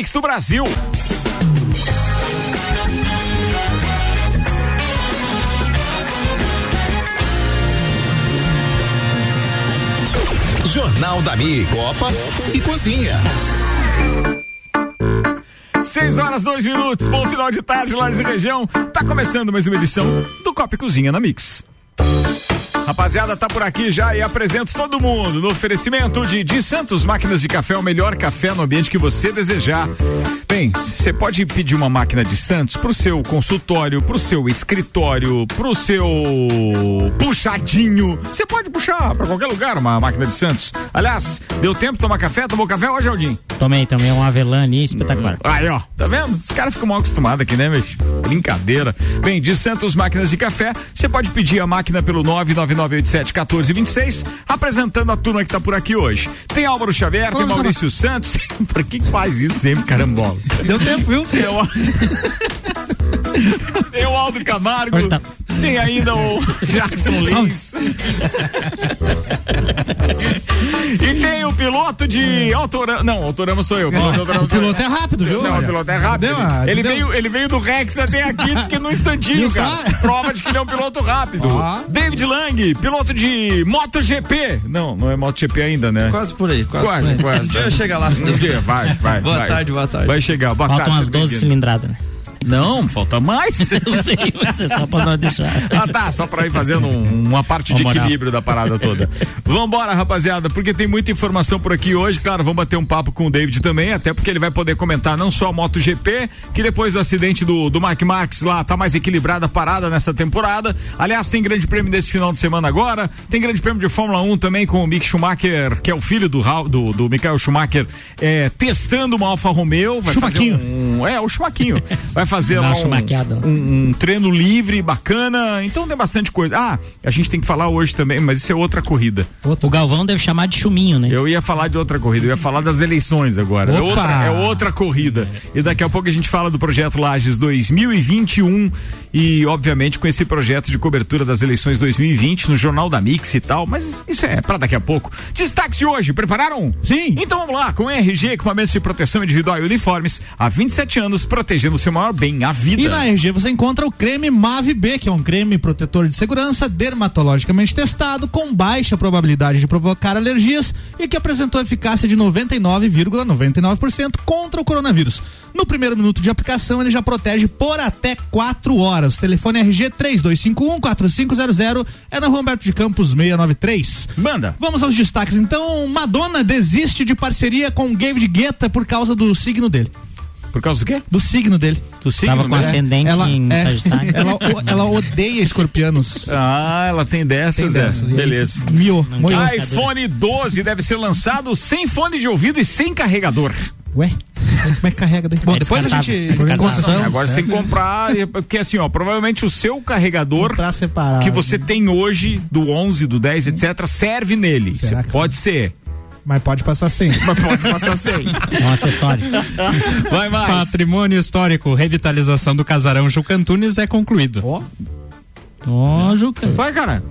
mix do Brasil. Jornal da Mi, Copa e Cozinha. Seis horas, dois minutos, bom final de tarde, Lages e Região. Tá começando mais uma edição do Copa e Cozinha na Mix. Rapaziada, tá por aqui já e apresento todo mundo no oferecimento de de Santos Máquinas de Café, o melhor café no ambiente que você desejar. Bem, você pode pedir uma máquina de Santos pro seu consultório, pro seu escritório, pro seu puxadinho. Você pode puxar para qualquer lugar uma máquina de Santos. Aliás, deu tempo de tomar café? Tomou café hoje, Aldinho? Tomei, tomei um avelã ali, espetacular. Aí, ó, tá vendo? Os caras ficam mal acostumados aqui, né, meu? Brincadeira. Bem, de Santos Máquinas de Café, você pode pedir a máquina pelo 99987 1426, apresentando a turma que tá por aqui hoje. Tem Álvaro Xavier, tem Maurício Santos. Por que faz isso sempre, carambola? Deu tempo, viu? Tem o, tem o Aldo Camargo. Tá- Tem ainda o Jackson Lins. E tem o piloto de Autorama. Não, Autorama sou eu. O piloto, de Autorama O piloto é rápido, viu? Não, o piloto é rápido. Deu uma- ele, deu- veio, ele veio do Rex até aqui, diz que no instantinho, Isso, cara. ah. Prova de que ele é um piloto rápido. Ó. David Lang, piloto de MotoGP. Não, não é MotoGP ainda, né? Quase por aí, quase. Quase, por aí. quase. Deixa eu chegar lá. Vai, vai. Boa vai. tarde, boa tarde. Vai chegar. Boa Faltam tarde, umas seja 12 bem-vindo. cilindradas, né? Não, falta mais. Eu sei, mas é só pra não deixar. Ah, tá, só pra ir fazendo um- uma parte de Uma moral. equilíbrio da parada toda. Vambora, rapaziada, porque tem muita informação por aqui hoje. Claro, vamos bater um papo com o David também, até porque ele vai poder comentar não só a MotoGP, que depois do acidente do, do Mark Marques lá tá mais equilibrada a parada nessa temporada. Aliás, tem grande prêmio desse final de semana agora. Tem grande prêmio de Fórmula 1 também com o Mick Schumacher, que é o filho do, do, do Michael Schumacher, é, testando uma Alfa Romeo. Vai um, é, o Chumaquinho. Vai fazer lá um, um, um treino livre, bacana. Então tem bastante coisa. Ah, a gente tem que falar hoje também, mas isso é outra corrida. O Galvão deve chamar de chuminho, né? Eu ia falar de outra corrida, eu ia falar das eleições agora. É outra, é outra corrida. E daqui a pouco a gente fala do projeto Lages 2021 e, obviamente, com esse projeto de cobertura das eleições 2020 no Jornal da Mix e tal. Mas isso é pra daqui a pouco. Destaques de hoje, prepararam? Sim. Então vamos lá, com RG, equipamentos de proteção individual e uniformes, há 27 anos, protegendo o seu maior bem, a vida. E na RG você encontra o creme Mave B, que é um creme protetor de segurança dermatologicamente testado com baixa probabilidade de provocar alergias e que apresentou eficácia de 99,99% contra o coronavírus. No primeiro minuto de aplicação, ele já protege por até 4 horas. Telefone RG 3251 4500 é na Rua Humberto de Campos 693. Manda. Vamos aos destaques. Então, Madonna desiste de parceria com David Guetta por causa do signo dele. Por causa do quê? Do signo dele. Do signo Tava com ascendente Ela, em é, Sagitário. ela, ela odeia escorpianos. Ah, ela tem dessas, Tem é. dessas. Aí, Beleza. Quer. iPhone 12 deve ser lançado sem fone de ouvido e sem carregador. Ué, como é que carrega daí? Bom, É depois a gente. é Agora você tem que comprar, porque assim, ó, provavelmente o seu carregador que você tem hoje, do 11, do 10, etc., serve nele. Será Cê que pode ser, Mas pode passar sem. mas pode passar sem. É um acessório. Vai mais. Patrimônio histórico, revitalização do casarão Juca Antunes é concluído. Ó, Ó, Juca. Vai, cara.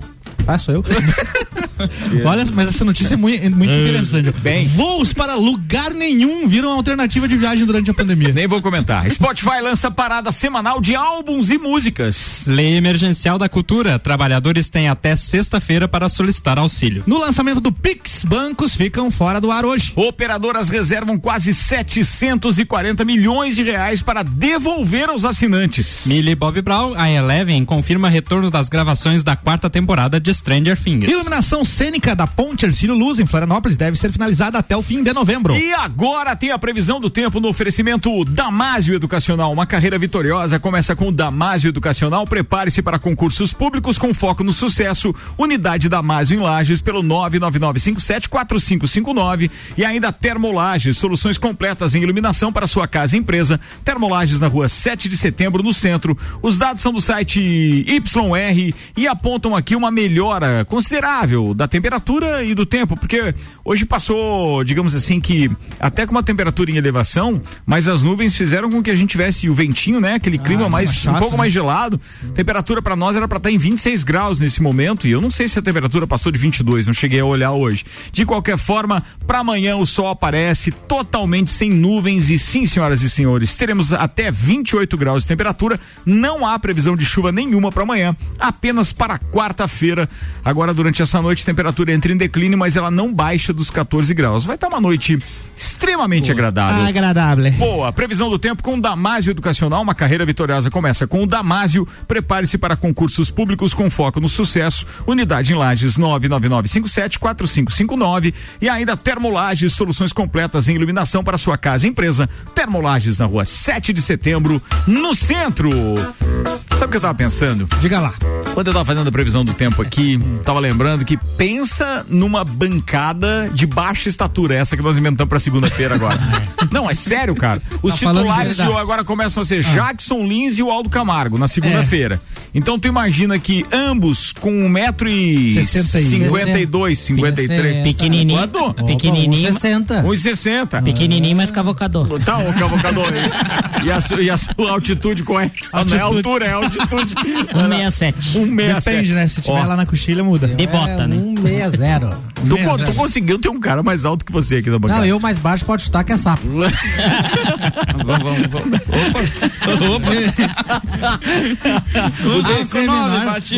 ah, sou eu. Olha, mas essa notícia é muito, é muito interessante. Bem. Voos para lugar nenhum viram alternativa de viagem durante a pandemia. Nem vou comentar. Spotify lança parada semanal de álbuns e músicas. Lei emergencial da cultura. Trabalhadores têm até sexta-feira para solicitar auxílio. No lançamento do Pix, bancos ficam fora do ar hoje. Operadoras reservam quase 740 milhões de reais para devolver aos assinantes. Millie Bob Brown, a Eleven, confirma retorno das gravações da quarta temporada de Stranger Things. Iluminação cênica da Ponte Ercílio Luz em Florianópolis deve ser finalizada até o fim de novembro. E agora tem a previsão do tempo no oferecimento Damásio Educacional. Uma carreira vitoriosa começa com o Damásio Educacional. Prepare-se para concursos públicos com foco no sucesso. Unidade Damásio em Lages pelo 999574559 e ainda Termolages, soluções completas em iluminação para sua casa e empresa. Termolages na rua 7 de setembro no centro. Os dados são do site YR e apontam aqui uma melhora melhora considerável da temperatura e do tempo, porque hoje passou, digamos assim, que até com uma temperatura em elevação, mas as nuvens fizeram com que a gente tivesse o ventinho, né? Aquele clima mais chato, um pouco né? mais gelado. Temperatura para nós era para estar em 26 graus nesse momento e eu não sei se a temperatura passou de 22, não cheguei a olhar hoje. De qualquer forma, para amanhã o sol aparece totalmente sem nuvens e sim, senhoras e senhores, teremos até 28 graus de temperatura. Não há previsão de chuva nenhuma para amanhã, apenas para quarta-feira. Agora durante essa noite temperatura entra em declínio, mas ela não baixa dos 14 graus. Vai estar uma noite extremamente agradável. Agradável. Boa, previsão do tempo com o Damásio Educacional, uma carreira vitoriosa começa com o Damásio. Prepare-se para concursos públicos com foco no sucesso. Unidade em Lages 999574559 e ainda Termolages, soluções completas em iluminação para sua casa e empresa. Termolages na rua 7 de setembro, no centro. Sabe o que eu tava pensando? Diga lá. Quando eu tava fazendo a previsão do tempo aqui, tava lembrando que pensa numa bancada de baixa estatura, essa que nós inventamos pra segunda-feira agora. Não, é sério, cara. Os Tá titulares de agora começam a ser Jackson Lins e o Aldo Camargo na segunda-feira. Então tu imagina que ambos com um metro e 52, 53. Pequenininho. Quanto? Pequenininho. 60. 1,60. Pequenininho, mas cavocador. Tá, o cavocador aí. E a, su- e a sua altitude qual é? Não é altura, é altitude. 167. 1,67. Depende, né? Se tiver Ó, lá na coxilha, muda. De bota, né? 160. Tu, tu conseguiu ter um cara mais alto que você aqui na bancada. Não, eu mais baixo pode chutar que é sapo. Vamos, vamos, Opa!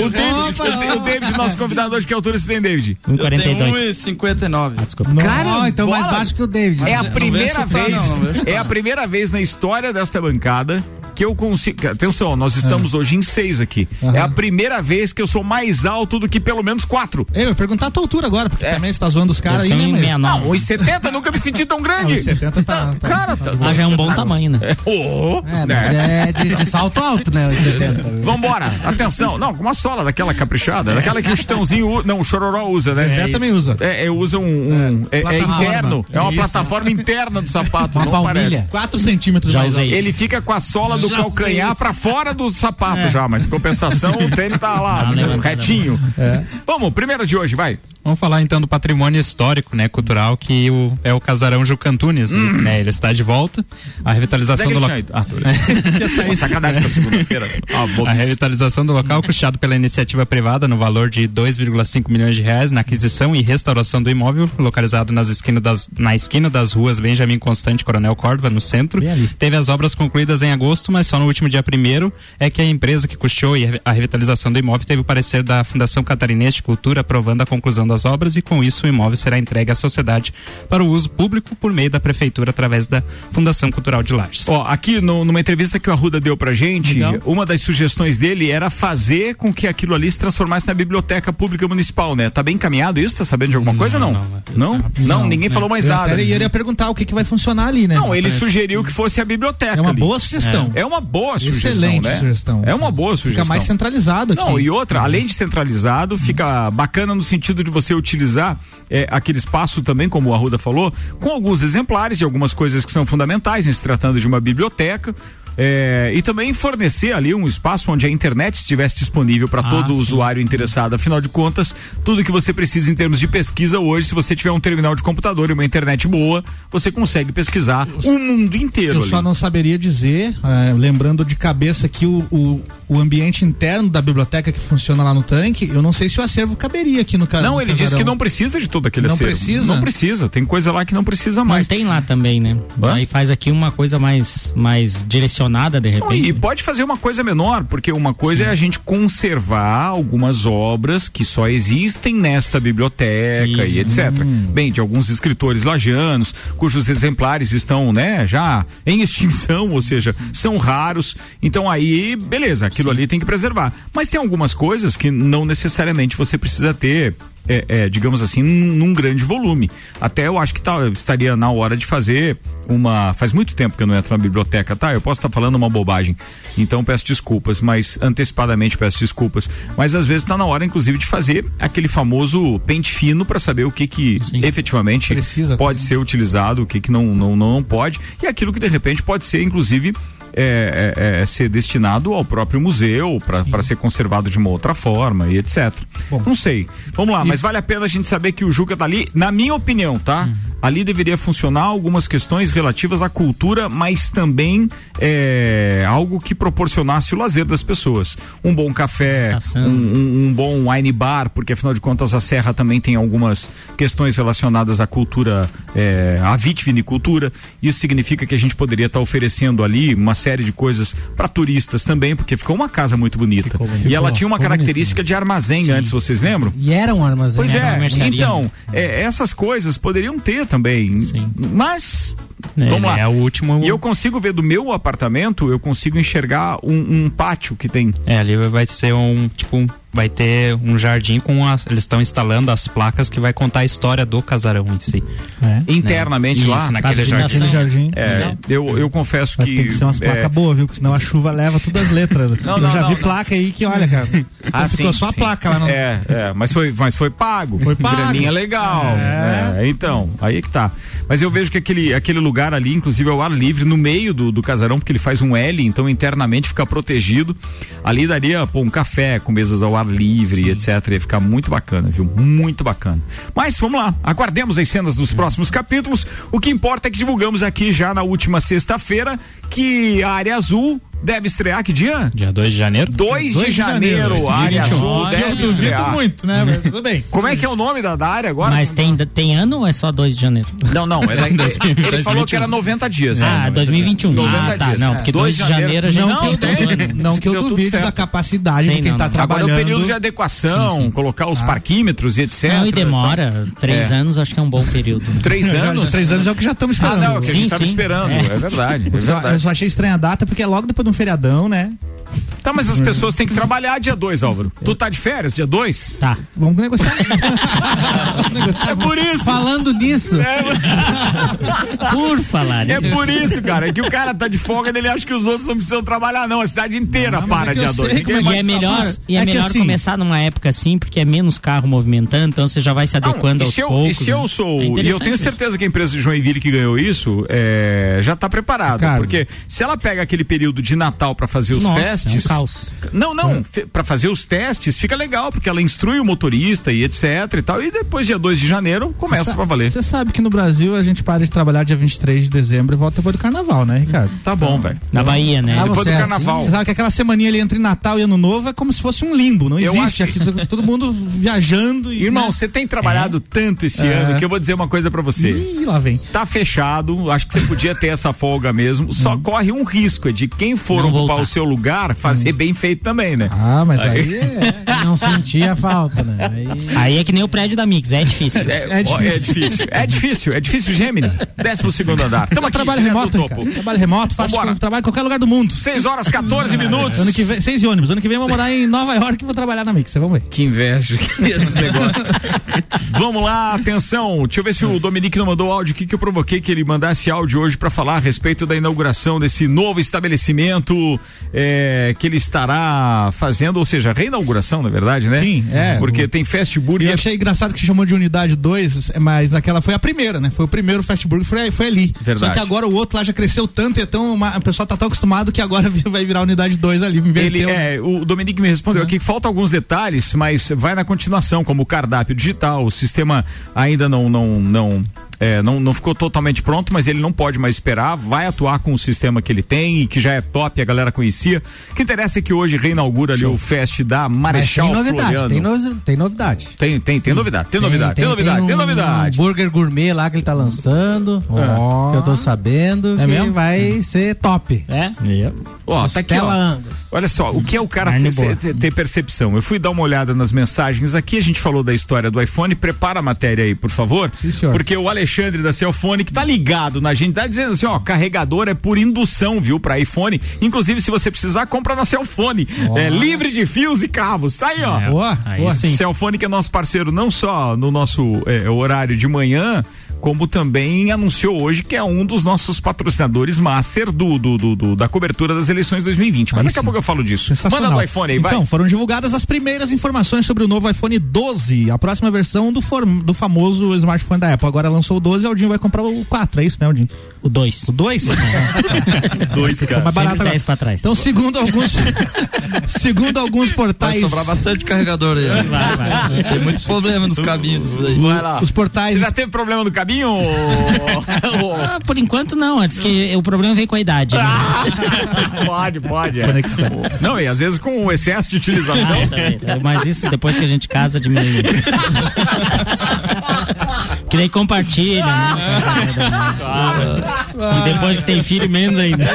O David- Você é o David, nosso convidado hoje, que altura você tem, David? 142. 1,59. Ah, desculpa. Cara, então mais bola. baixo que o David. É a primeira vez, é a primeira vez na história desta bancada que eu consigo. Atenção, nós estamos hoje em seis aqui. É a primeira vez que eu sou mais alto do que pelo menos quatro. Eu ia perguntar a tua altura agora, porque também você tá zoando os caras aí, né? Mas... 69. Não, 1,70 nunca me senti tão grande. Ah, 1,70 tá- tá- Cara, tá, já é um bom tamanho, né? É, né? mas é de, de salto alto, né? Os 70. Vambora, atenção. Não, com uma sola daquela caprichada, daquela que o Chitãozinho, não, o Chororó usa, né? Zé também usa. É, é, usa um. um- é, é interno. É uma Isso. plataforma interna do sapato, Uma não palmilha. parece. 4 centímetros Já usei. Ele fica com a sola do Já calcanhar pra fora do sapato já, mas em compensação o tênis tá lá, a retinho. Vamos, primeiro de hoje, vai. Vamos falar então do patrimônio histórico, né, cultural, que o, é o casarão Juca Antunes, né? Ele está de volta. A revitalização do local. Ah, sacanagem pra segunda-feira. Ah, A revitalização do local, custeado pela iniciativa privada no valor de 2,5 milhões de reais na aquisição e restauração do imóvel, localizado nas esquina das, na esquina das ruas Benjamin Constante e Coronel Córdova, no centro. Teve as obras concluídas em agosto, mas só no último dia primeiro é que a empresa que custeou a revitalização do imóvel teve o parecer da Fundação Catarinense de Cultura aprovando a conclusão das obras e com isso o imóvel será entregue à sociedade para o uso público por meio da prefeitura através da Fundação Cultural de Lages. Ó, aqui no- numa entrevista que o Arruda deu pra gente, Legal. uma das sugestões dele era fazer com que aquilo ali se transformasse na biblioteca pública municipal, né? Tá bem encaminhado isso? Tá sabendo de alguma coisa não? não, Não? Não, ninguém falou mais Eu nada. até iria perguntar o que, que vai funcionar ali, né? Não, ele Parece. sugeriu que fosse a biblioteca. É uma ali. boa sugestão. É uma boa sugestão, Excelente né? sugestão. É uma boa sugestão. Fica mais centralizado aqui. Não, e outra, além de centralizado, fica bacana no sentido de você utilizar é, aquele espaço também, como o Arruda falou, com alguns exemplares de algumas coisas que são fundamentais em se tratando de uma biblioteca. É, e também fornecer ali um espaço onde a internet estivesse disponível para todo sim. usuário interessado. Afinal de contas, tudo que você precisa em termos de pesquisa hoje, se você tiver um terminal de computador e uma internet boa, você consegue pesquisar o mundo inteiro. Eu ali. só não saberia dizer, eh, lembrando de cabeça que o, o, o ambiente interno da biblioteca que funciona lá no tanque, eu não sei se o acervo caberia aqui no ca- Não, no ele disse que não precisa de todo aquele Não acervo. precisa? Não precisa. Tem coisa lá que não precisa mais. Mantém lá também, né? Hã? Aí faz aqui uma coisa mais, mais direcionada, de Não, repente. e pode fazer uma coisa menor, porque uma coisa é a gente conservar algumas obras que só existem nesta biblioteca e Isso. etc. Bem, de alguns escritores lajanos, cujos exemplares estão, né, já em extinção, ou seja, são raros. Então aí, beleza, aquilo ali tem que preservar. Mas tem algumas coisas que não necessariamente você precisa ter é, é, digamos assim, num, num grande volume. Até eu acho que tá, estaria na hora de fazer uma. Faz muito tempo que eu não entro na biblioteca, tá? Eu posso estar falando uma bobagem. Então peço desculpas, mas antecipadamente peço desculpas. Mas às vezes está na hora, inclusive, de fazer aquele famoso pente fino para saber o que que Sim. efetivamente Precisa pode ser utilizado, o que que não, não, não pode. E aquilo que de repente pode ser, inclusive, é, é, é, ser destinado ao próprio museu para ser conservado de uma outra forma e etc. Não sei. Vamos lá, mas vale a pena a gente saber que o Juca tá ali, na minha opinião, tá? Ali deveria funcionar algumas questões relativas à cultura, mas também é, algo que proporcionasse o lazer das pessoas. Um bom café, um, um, um bom wine bar, porque afinal de contas a Serra também tem algumas questões relacionadas à cultura, é, à vitivinicultura. Isso significa que a gente poderia estar oferecendo ali uma série de coisas para turistas também, porque ficou uma casa muito bonita. E ela tinha uma ficou característica de armazém antes, vocês lembram? E era um armazém. Pois é, então, é, essas coisas poderiam ter também. Sim. Mas. Ele Vamos lá. É o último. E eu consigo ver do meu apartamento, eu consigo enxergar um, um pátio que tem. É, ali vai ser um, tipo, um- vai ter um jardim com as, eles estão instalando as placas que vai contar a história do casarão em si. É. Internamente Isso, lá. naquele jardim. Jardim. É, eu, eu confesso Vai que. ter que ser umas é, placas boas, viu? Porque senão a chuva leva todas as letras. Não, eu não, já não, vi não. placa aí que, olha, cara. Ah, ficou sim, só a sim. placa lá no. É, é, mas foi, mas foi pago. Foi pago. Graninha legal. É. É, então, aí que tá. Mas eu vejo que aquele, aquele lugar ali, inclusive, é o ar livre, no meio do, do casarão, porque ele faz um L, então internamente fica protegido. Ali daria, pô, um café com mesas ao ar livre, etc. Ia ficar muito bacana, viu? Muito bacana. Mas vamos lá, aguardemos as cenas dos próximos capítulos. O que importa é que divulgamos aqui já na última sexta-feira que a área azul deve estrear que dia? Dia 2 de janeiro. 2 de 2 de janeiro, janeiro, a área 2021. azul Olha, Eu deve duvido estrear. muito, né? Mas tudo bem. Como é que é o nome da, da área agora? Mas tem, tem ano ou é só 2 de janeiro? Não, não, é da- ele falou que era 90 dias, né? Ah, 2021. 90 Ah, tá. dias. Não, É. porque 2 2 de janeiro a gente Não, tem não que eu duvide da capacidade de quem não, tá não. trabalhando. Agora é o período de adequação, Sim, sim. colocar os parquímetros e etc. Não, e demora. 3 É. anos acho que é um bom período. Três Já- já- anos? três anos é o que já estamos Ah, esperando. não, que a gente Sim, tava sim. esperando. É. É, verdade, é Eu só, achei estranha a data porque é logo depois de um feriadão, né? Tá, mas as pessoas têm que trabalhar dia 2, Álvaro. Tu tá de férias dia 2? Tá. Vamos negociar. Vamos negociar. É por isso. Falando nisso, Por falar É nisso. por isso, cara, é que o cara tá de folga e ele acha que os outros não precisam trabalhar, não. A cidade inteira Não, para é dia eu 2. sei como é E é melhor, e é É melhor assim- começar numa época assim, porque é menos carro movimentando, então você já vai se adequando e aos eu, poucos. E se eu né? sou. É e eu tenho isso. certeza que a empresa de Joinville que ganhou isso é, já tá preparada. Porque se ela pega aquele período de Natal pra fazer os Nossa, testes. é um caos. Não, não. fe- Pra fazer os testes fica legal, porque ela instrui o motorista e etc e tal. E depois, dia 2 de janeiro, começa pra valer. Você sabe que no Brasil a gente para de trabalhar dia 23 de dezembro e volta depois do carnaval, né, Ricardo? Tá bom, velho. Na Bahia, né? Ah, Depois do é carnaval. Você sabe que aquela semaninha ali entre Natal e Ano Novo é como se fosse um limbo, não Eu existe. acho Aqui, todo mundo viajando e. Irmão, né? você tem trabalhado tanto esse É. ano que eu vou dizer uma coisa pra você. Ih, lá vem. Tá fechado, acho que você podia ter essa folga mesmo. Só corre um risco é de quem for Não ocupar voltar. o seu lugar fazer bem feito também, né? Ah, mas aí é. não sentia falta, né? Aí... Aí é que nem o prédio da Mix, é difícil. É, É ó, é difícil. É difícil, é difícil, Gemini. Décimo segundo andar. Tamo aqui, trabalho remoto, topo. Trabalho remoto, faço Vambora. trabalho em qualquer lugar do mundo. 6 horas 14 minutos. Ano que vem, de ônibus. Ano que vem eu vou morar em Nova York e vou trabalhar na Mix. Vamos ver. Que inveja que esse negócio. Vamos lá, atenção. Deixa eu ver se o Dominique não mandou áudio. O que, que eu provoquei que ele mandasse áudio hoje para falar a respeito da inauguração desse novo estabelecimento é, que ele estará fazendo, ou seja, reinauguração, na verdade, né? Sim, é. Porque tem Fast E eu Burger. achei engraçado que se chamou de unidade 2, mas aquela foi a primeira, né? Foi o primeiro fast burger, foi, foi ali. Verdade. Só que agora o outro lá já cresceu tanto e é tão, uma, o pessoal tá tão acostumado que agora vai virar unidade 2 ali. Ele, é, o Dominique me respondeu aqui que falta alguns detalhes, mas vai na continuação, como o cardápio digital, o sistema ainda não não não é, não, não ficou totalmente pronto, mas ele não pode mais esperar, vai atuar com o sistema que ele tem e que já é top, a galera conhecia. O que interessa é que hoje reinaugura ali o Fest da Mas Marechal tem novidade, Floriano. tem, no- tem novidade. Tem, tem, tem novidade, tem novidade, tem, novidade, tem um- novidade. Um burger gourmet lá que ele tá lançando, Ó. que eu tô sabendo, É que mesmo? vai ser top. É? Ó, tá aqui, ó. Olha só, o que é o cara ter, ter- ter percepção? Eu fui dar uma olhada nas mensagens aqui, a gente falou da história do iPhone, prepara a matéria aí, por favor. Sim, senhor. Porque o Alexandre da Celfone, que tá ligado na gente, tá dizendo assim, ó, carregador é por indução, viu, pra iPhone. Inclusive, se você precisar, compra na Celfone. É livre de fios e cabos. Tá aí, ó. Boa, Aí boa. sim. Celfone que é nosso parceiro não só no nosso é, horário de manhã, como também anunciou hoje que é um dos nossos patrocinadores master do, do, do- do- da cobertura das eleições 2020. Mas Aí daqui a sim. pouco eu falo disso. Manda no iPhone aí, vai. Então, foram divulgadas as primeiras informações sobre o novo iPhone 12, a próxima versão do, form- do famoso smartphone da Apple. Agora lançou o 12 e o Aldinho vai comprar o 4, é isso, né, Aldinho? O 2. O 2? Dois, cara. mais barato agora. 10 pra trás. Então, segundo alguns segundo alguns Vai portais, sobrar bastante carregador aí. Vai, vai. Tem muito problema nos caminhos. Vai lá. os portais Você já teve problema no caminho? Ah, por enquanto não, antes que o problema vem com a idade. né? pode, pode. é. Conexão. Não, e às vezes com o excesso de utilização. Ah, também, também. Mas isso depois que a gente casa diminui. que daí compartilha. Né? E depois que tem filho, menos ainda.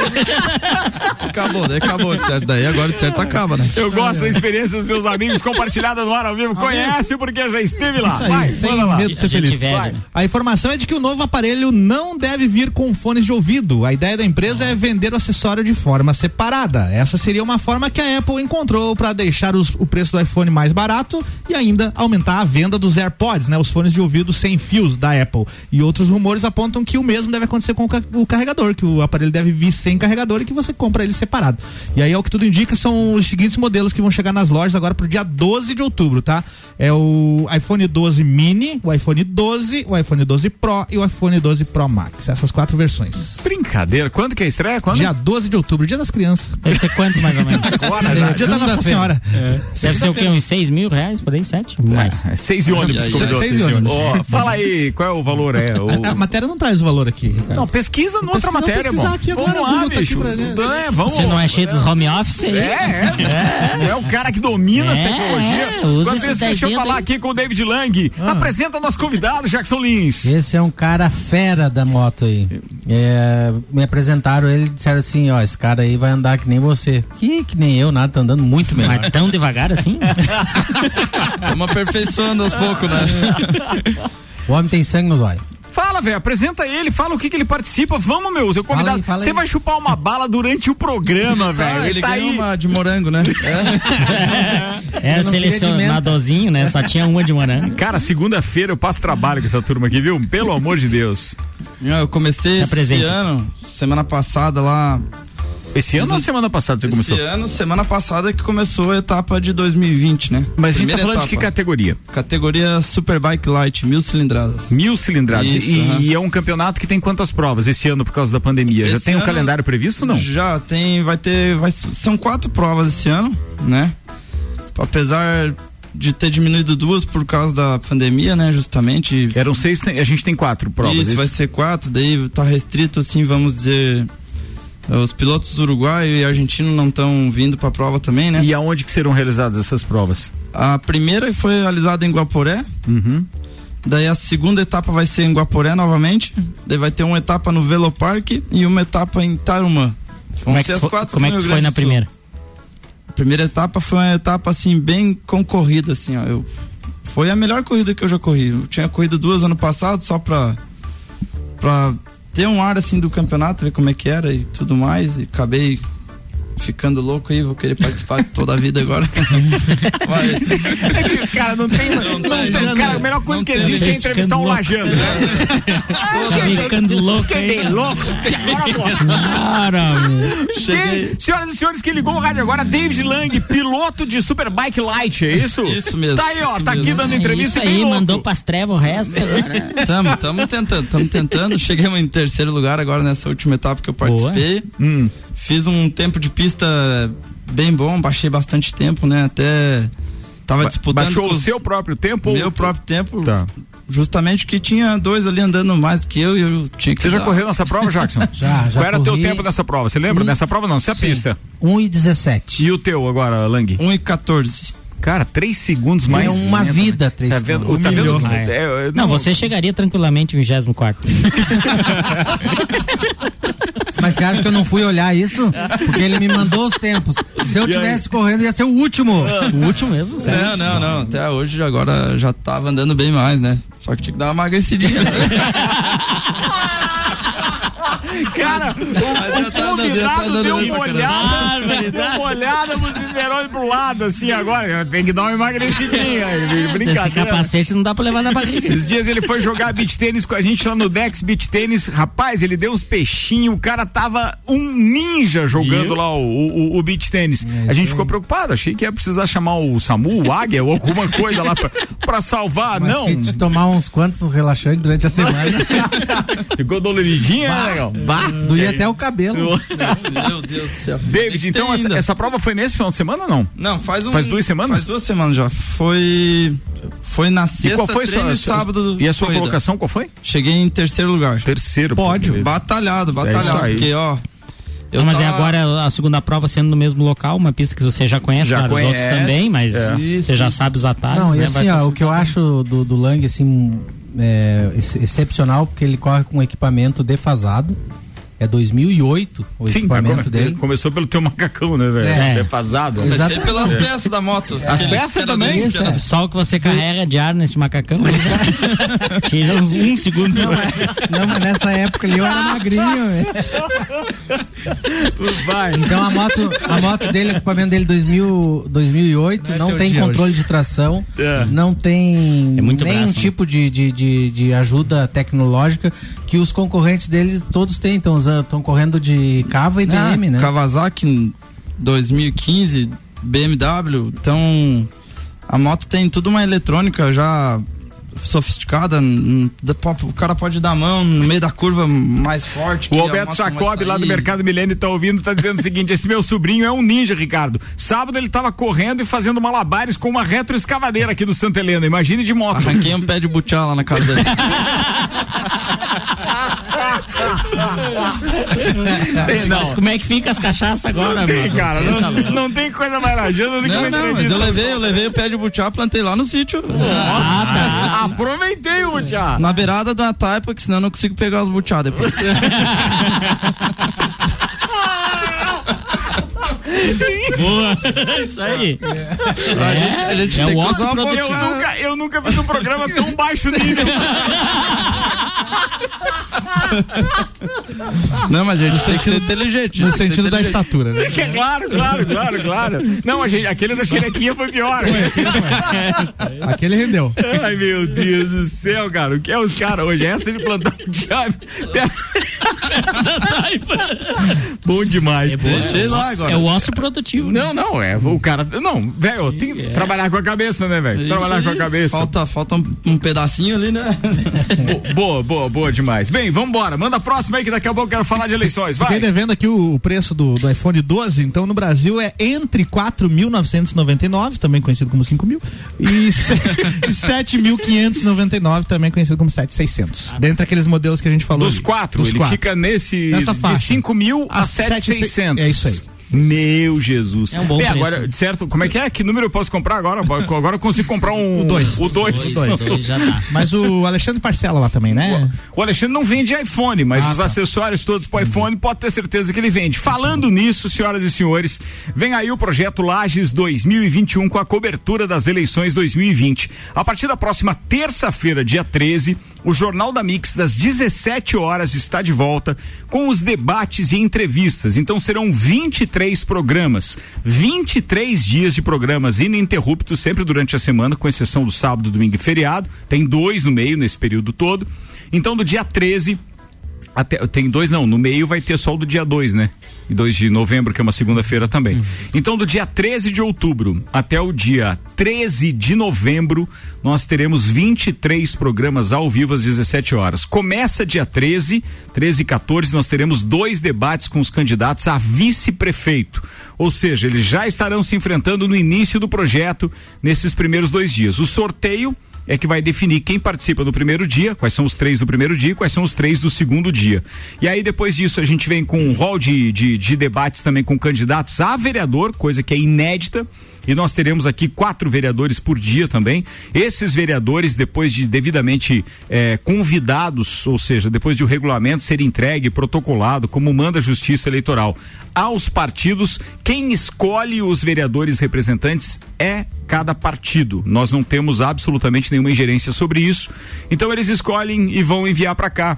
Acabou, daí acabou de certo. Daí agora de certo acaba, né? Eu gosto da experiência dos meus amigos compartilhada no ar ao vivo. Conhece porque já esteve lá. Aí, Vai, sem manda lá. medo de ser feliz. né? A informação é de que o novo aparelho não deve vir com fones de ouvido. A ideia da empresa é vender o acessório de forma separada. Essa seria uma forma que a Apple encontrou para deixar os- o preço do iPhone mais barato e ainda aumentar a venda dos AirPods, né, os fones de ouvido sem fios da Apple. E outros rumores apontam que o mesmo deve acontecer com o ca- o carregador, que o aparelho deve vir sem carregador e que você compra ele separado. E aí, ao que tudo indica, são os seguintes modelos que vão chegar nas lojas agora pro dia 12 de outubro, tá? É o iPhone 12 mini, o iPhone 12, o iPhone 12 Pro e o iPhone 12 Pro Max. Essas quatro versões. Brincadeira. Quando que é a estreia? Quando? Dia 12 de outubro, dia das crianças. Deve ser quanto mais ou menos? Agora, já. Dia da Nossa Senhora. Deve ser o quê? Uns 6 mil reais? Por aí? 7? Mais. É, seis e ônibus, Aí, como seis seis ônibus. ônibus. Ó, fala aí, qual é o valor? É, o... A, a matéria não traz o valor aqui. Ricardo. Não, pesquisa na outra matéria, aqui agora, vamos o lá, tá aqui bicho. pra- né? É, vamos. Você não é cheio dos home office aí? É, é, é, o cara que domina as É, tecnologias. é, usa Enquanto isso, deixa eu falar aí. aqui com o David Lang. Apresenta nosso convidado, Jackson Lins. Esse é um cara fera da moto aí. É, me apresentaram ele e disseram assim, ó, esse cara aí vai andar que nem você. Que, que nem eu, nada, tá andando muito melhor. Mas tão devagar assim? Estamos aperfeiçoando aos poucos, né? O homem tem sangue nos olhos. Fala, velho, apresenta ele, fala o que, que ele participa. Vamos, meu, seu convidado. Você vai chupar uma bala durante o programa, velho. Ah, ele ele tá ganhou aí. uma de morango, né? É. É de selecionadorzinho, né? Só tinha uma de morango. Cara, segunda-feira eu passo trabalho com essa turma aqui, viu? Pelo amor de Deus. Eu comecei Se esse ano, semana passada lá. Esse ano ou semana passada você começou? Esse ano, semana passada que começou a etapa de 2020, né? Mas a gente tá Primeira falando de que etapa. categoria? Categoria Superbike Light, mil cilindradas. Mil cilindradas. Isso, e, aham. e é um campeonato que tem quantas provas esse ano por causa da pandemia? Já Esse tem um calendário previsto ou não? Já tem, vai ter, vai, são quatro provas esse ano, né? Apesar de ter diminuído duas por causa da pandemia, né? Justamente. Eram seis, a gente tem quatro provas. isso, isso? vai ser quatro, daí tá restrito, assim, vamos dizer. Os pilotos uruguaio e argentino não estão vindo pra prova também, né? E aonde que serão realizadas essas provas? A primeira foi realizada em Guaporé, Uhum. daí a segunda etapa vai ser em Guaporé novamente, daí vai ter uma etapa no Velopark e uma etapa em Tarumã. Vão Como é que, as quatro como é que foi na primeira? A primeira etapa foi uma etapa assim bem concorrida assim, ó. Eu foi a melhor corrida que eu já corri. Eu tinha corrido duas ano passado só pra pra ter um ar assim do campeonato, ver como é que era e tudo mais e acabei ficando louco aí, vou querer participar de toda a vida agora. Mas, Cara, não tem. Não, tem, tem não, cara, a não, melhor coisa não que tem. existe é entrevistar um lajando, né? Tá ficando louco Fiquei bem louco. Cara, meu. cheguei. Senhoras e senhores, que ligou o rádio agora, David Lang, piloto de Superbike Light, é isso? Isso mesmo, Tá aí, ó, isso tá aqui dando É entrevista isso e bem aí, louco. mandou pras trevas o resto agora. Tamo, tamo tentando, tamo tentando. Chegamos em terceiro lugar agora nessa última etapa que eu participei. Hum. Fiz um tempo de pista bem bom, baixei bastante tempo, né? Até tava Ba- disputando Baixou com o seu próprio tempo? ou- meu próprio tempo. Tá. Justamente que tinha dois ali andando mais do que eu e eu tinha que Você já dar- correu nessa prova, Jackson? Já, já Qual era o teu tempo nessa prova? Você lembra? Hum. Nessa prova não, se a pista. 1 e 17. E o teu agora, Lang? 1 e 14. Cara, três segundos mais. É uma lento, vida, né? três Tá vendo? segundos. Tá vendo? É. É, é, Não, você chegaria tranquilamente em 24. Mas você acha que eu não fui olhar isso? Porque ele me mandou os tempos. Se eu tivesse correndo, ia ser o último. O último mesmo, sério. Não, não, não. Até hoje agora já tava andando bem mais, né? Só que tinha que dar uma emagrecidinha. cara, o, o convidado deu uma olhada, deu uma olhada pro Cicerone pro lado, assim, agora tem que dar uma emagrecidinha. Esse Brincadeira. capacete não dá pra levar na barriga. Esses dias ele foi jogar beat tênis com a gente lá no Dex Beat Tênis. Rapaz, ele deu uns peixinhos. O cara tava um ninja jogando lá o, o, o beat tênis. a gente ficou preocupado. Achei que ia precisar chamar o SAMU, o Águia ou alguma coisa lá pra, pra salvar. Mas Não. que tomar uns quantos relaxantes durante a semana. Ficou doloridinha, né, legal? bah, doía até o cabelo. Meu Deus do céu. David, então essa, essa prova foi nesse final de semana ou não? Não, faz um. Faz duas semanas? Faz duas semanas já. Foi. Foi na E sexta, qual foi treino sua, e sábado. E a sua corrida. colocação qual foi? Cheguei em terceiro lugar. Terceiro. Pódio. Batalhado, É batalhado. aí. porque, ó. Eu Não, mas é tava- agora a segunda prova sendo no mesmo local, uma pista que você já conhece, Já claro, os outros conhece, também, mas é. você já sabe os atalhos. Não, e né? assim, Vai ó, o que eu acho do, do Lang, assim, é, ex- excepcional, porque ele corre com um equipamento defasado. É 2008 o Sim, equipamento come- dele. começou pelo teu macacão, né, velho? É. Defasado. Comecei Exato. pelas peças da moto. As Aquele peças também? Isso, é. Só o que você carrega de ar nesse macacão, já tira uns um segundo. Não, mas nessa época ali eu era magrinho. né? Vai. Então a moto, a moto dele, o equipamento dele 2000, 2008, Não é não, tem controle de tração, É. não tem É muito nenhum braço, né? tipo de, de, de, de ajuda tecnológica que os concorrentes dele todos têm. Então estão correndo de Cava e Ah, BM, né? Kawasaki 2015, BMW. Então, a moto tem tudo uma eletrônica já sofisticada. O cara pode dar a mão no meio da curva mais forte. O Alberto Jacob, lá do. Mercado Milênio, tá ouvindo, tá dizendo o seguinte: esse meu sobrinho é um ninja, Ricardo. Sábado ele tava correndo e fazendo malabares com uma retroescavadeira aqui do Santa Helena. Imagine de moto. Arranquei um pé de butiá lá na casa dele. Não. Mas como é que fica as cachaças agora, Tem, mano? cara, Você tá não, não tem coisa mais rajando do que Não, uma não, mas eu levei, eu levei o pé de butiá, plantei lá no sítio. Ah, tá. Aproveitei o Tia. Na beirada de uma taipa, que senão eu não consigo pegar os butiá depois. Boa. Isso aí. a gente, a gente é tem o que osso usar uma Eu nunca, eu nunca fiz um programa tão baixo nível. Não, mas a gente tem que ser inteligente. No ser sentido da estatura, né? Que é claro, claro, claro, claro. Não, a gente, aquele da xerequinha foi pior. Aquele rendeu. Ai, meu Deus do céu, cara. O que é os caras hoje? Essa de plantar o diabo. Bom demais. Lá agora. É o osso produtivo. né? Não, não, é o cara. Não, velho, tem que trabalhar com a cabeça, né, velho? Trabalhar com a cabeça. Falta, falta um, um pedacinho ali, né? Bo- Boa, boa, boa demais. Bem, vambora. Manda a próxima aí que daqui a pouco eu quero falar de eleições. Vai. Fiquei devendo aqui o, o preço do, do iPhone 12, então no Brasil é entre 4.999, também conhecido como 5 mil, e se- e 7.599, também conhecido como 7.600. Dentre aqueles modelos que a gente falou. Dos ali. quatro, Dos ele quatro. fica nesse Nessa de faixa. 5 mil a A 7,600. é isso aí. Meu Jesus. É um bom Bem, preço. agora, certo? Como é que é? Que número eu posso comprar agora? Agora eu consigo comprar um. O dois. O 2. O dois. Dois já tá. Mas o Alexandre parcela lá também, né? O Alexandre não vende iPhone, mas Ah, os tá. acessórios todos para iPhone pode ter certeza que ele vende. Falando nisso, senhoras e senhores, vem aí o projeto Lages 2021 com a cobertura das eleições 2020. A partir da próxima terça-feira, dia 13, o Jornal da Mix das 17 horas está de volta com os debates e entrevistas. Então serão 23 programas, 23 dias de programas ininterruptos sempre durante a semana, com exceção do sábado, domingo e feriado. Tem dois no meio nesse período todo. Então do dia 13 até, tem dois não, no meio vai ter só o do dia 2, né? E 2 de novembro, que é uma segunda-feira também. Então, do dia 13 de outubro até o dia 13 de novembro, nós teremos 23 programas ao vivo às 17 horas. Começa dia 13, 13 e 14, nós teremos dois debates com os candidatos a vice-prefeito. Ou seja, eles já estarão se enfrentando no início do projeto nesses primeiros dois dias. O sorteio é que vai definir quem participa do primeiro dia, quais são os três do primeiro dia quais são os três do segundo dia. E aí, depois disso, a gente vem com um rol de, de, de debates também com candidatos a vereador, coisa que é inédita. E nós teremos aqui quatro vereadores por dia também. Esses vereadores, depois de devidamente eh, convidados, ou seja, depois de o regulamento ser entregue, protocolado, como manda a Justiça Eleitoral, aos partidos, quem escolhe os vereadores representantes é cada partido. Nós não temos absolutamente nenhuma ingerência sobre isso. Então eles escolhem e vão enviar para cá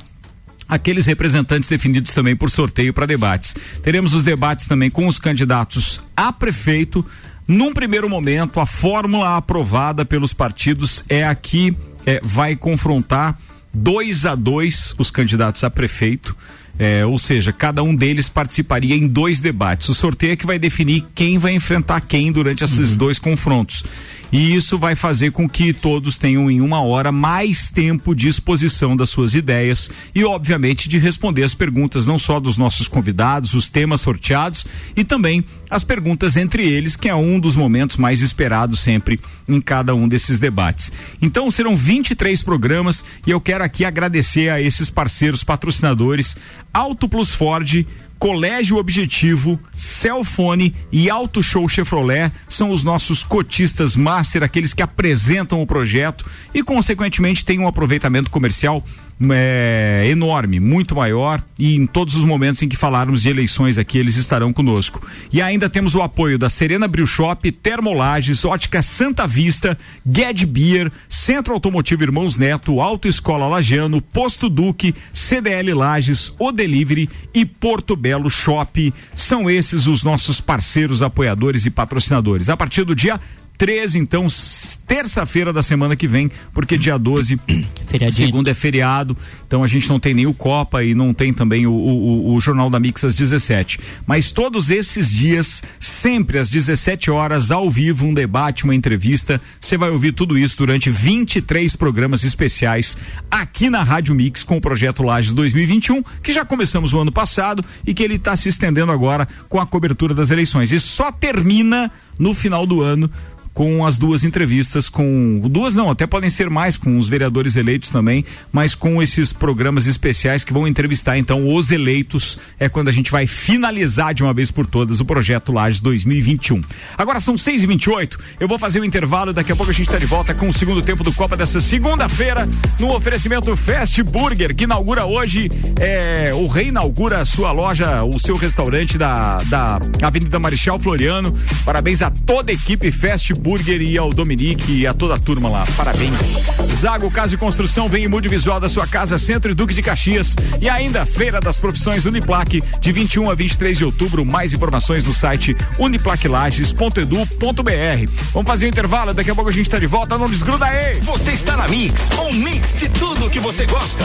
aqueles representantes definidos também por sorteio para debates. Teremos os debates também com os candidatos a prefeito. Num primeiro momento, a fórmula aprovada pelos partidos é a que é, vai confrontar dois a dois os candidatos a prefeito. É, ou seja, cada um deles participaria em dois debates. O sorteio é que vai definir quem vai enfrentar quem durante esses uhum. dois confrontos. E isso vai fazer com que todos tenham em uma hora mais tempo de exposição das suas ideias e, obviamente, de responder as perguntas não só dos nossos convidados, os temas sorteados e também as perguntas entre eles, que é um dos momentos mais esperados sempre em cada um desses debates. Então serão 23 programas e eu quero aqui agradecer a esses parceiros patrocinadores Auto Plus Ford, Colégio Objetivo, Celfone e Auto Show Chevrolet são os nossos cotistas master, aqueles que apresentam o projeto e, consequentemente, têm um aproveitamento comercial é, enorme, muito maior e em todos os momentos em que falarmos de eleições aqui eles estarão conosco. E ainda temos o apoio da Serena Brew Shop, Termolages, Ótica Santa Vista, Ged Beer, Centro Automotivo Irmãos Neto, Autoescola Lagiano, Posto Duque, CDL Lages, O Delivery e Porto Belo Shop. São esses os nossos parceiros, apoiadores e patrocinadores. A partir do dia 13, então, terça-feira da semana que vem, porque dia 12, segunda é feriado, então a gente não tem nem o Copa e não tem também o, o, o, Jornal da Mix às 17. Mas todos esses dias, sempre às 17 horas, ao vivo, um debate, uma entrevista. Você vai ouvir tudo isso durante 23 programas especiais aqui na Rádio Mix com o projeto Lages 2021, que já começamos o ano passado e que ele está se estendendo agora com a cobertura das eleições. E só termina no final do ano com as duas entrevistas com duas não, até podem ser mais com os vereadores eleitos também, mas com esses programas especiais que vão entrevistar então os eleitos é quando a gente vai finalizar de uma vez por todas o projeto Lages 2021. Agora são 6 e 28 eu vou fazer o um intervalo daqui a pouco a gente está de volta com o segundo tempo do Copa dessa segunda-feira no oferecimento Fast Burger que inaugura hoje é, o reinaugura a sua loja, o seu restaurante da, da Avenida Marechal Floriano. Parabéns a toda a equipe Fast Burger e ao Dominique e a toda a turma lá. Parabéns. Zago Casa e Construção vem em mude visual da sua casa, Centro e Duque de Caxias. E ainda Feira das Profissões Uniplaque, de 21 a 23 de outubro. Mais informações no site uniplaquilages.edu.br. Vamos fazer um intervalo, daqui a pouco a gente está de volta. Não desgruda aí! Você está na Mix, um mix de tudo que você gosta.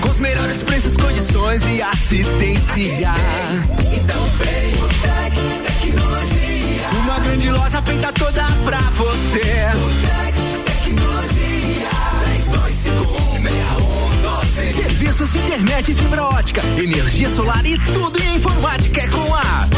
com os melhores preços, condições e assistência. Então vem o Tec Tecnologia. Uma grande loja feita toda pra você. O Tec Tecnologia. 32516112. Serviços de internet fibra ótica, energia solar e tudo em informática é com a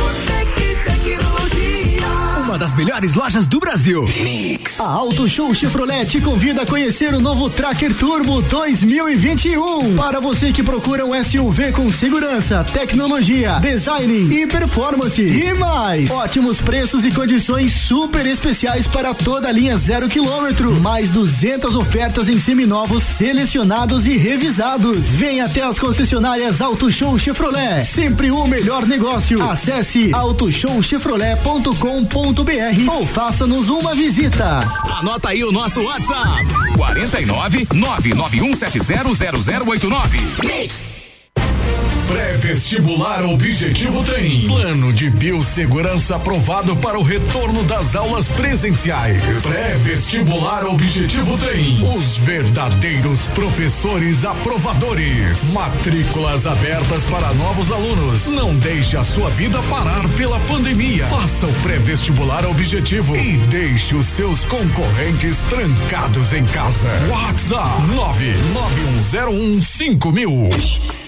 uma das melhores lojas do Brasil. Mix. A Auto Show Chevrolet te convida a conhecer o novo Tracker Turbo 2021. Para você que procura um SUV com segurança, tecnologia, design e performance. E mais, ótimos preços e condições super especiais para toda a linha zero quilômetro. Mais 200 ofertas em seminovos selecionados e revisados. Venha até as concessionárias Auto Show Chevrolet. Sempre o melhor negócio. Acesse autoshowchevrolet.com.br ou faça-nos uma visita. Anota aí o nosso WhatsApp: 49 991700089. Pré-vestibular Objetivo tem plano de biossegurança aprovado para o retorno das aulas presenciais. Pré-vestibular Objetivo tem os verdadeiros professores aprovadores. Matrículas abertas para novos alunos. Não deixe a sua vida parar pela pandemia. Faça o pré-vestibular Objetivo e deixe os seus concorrentes trancados em casa. WhatsApp 991015000.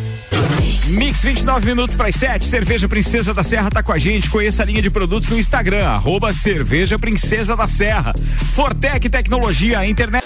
Mix 29 minutos para as 7. Cerveja Princesa da Serra tá com a gente. Conheça a linha de produtos no Instagram, arroba Cerveja Princesa da Serra. Fortec Tecnologia, internet.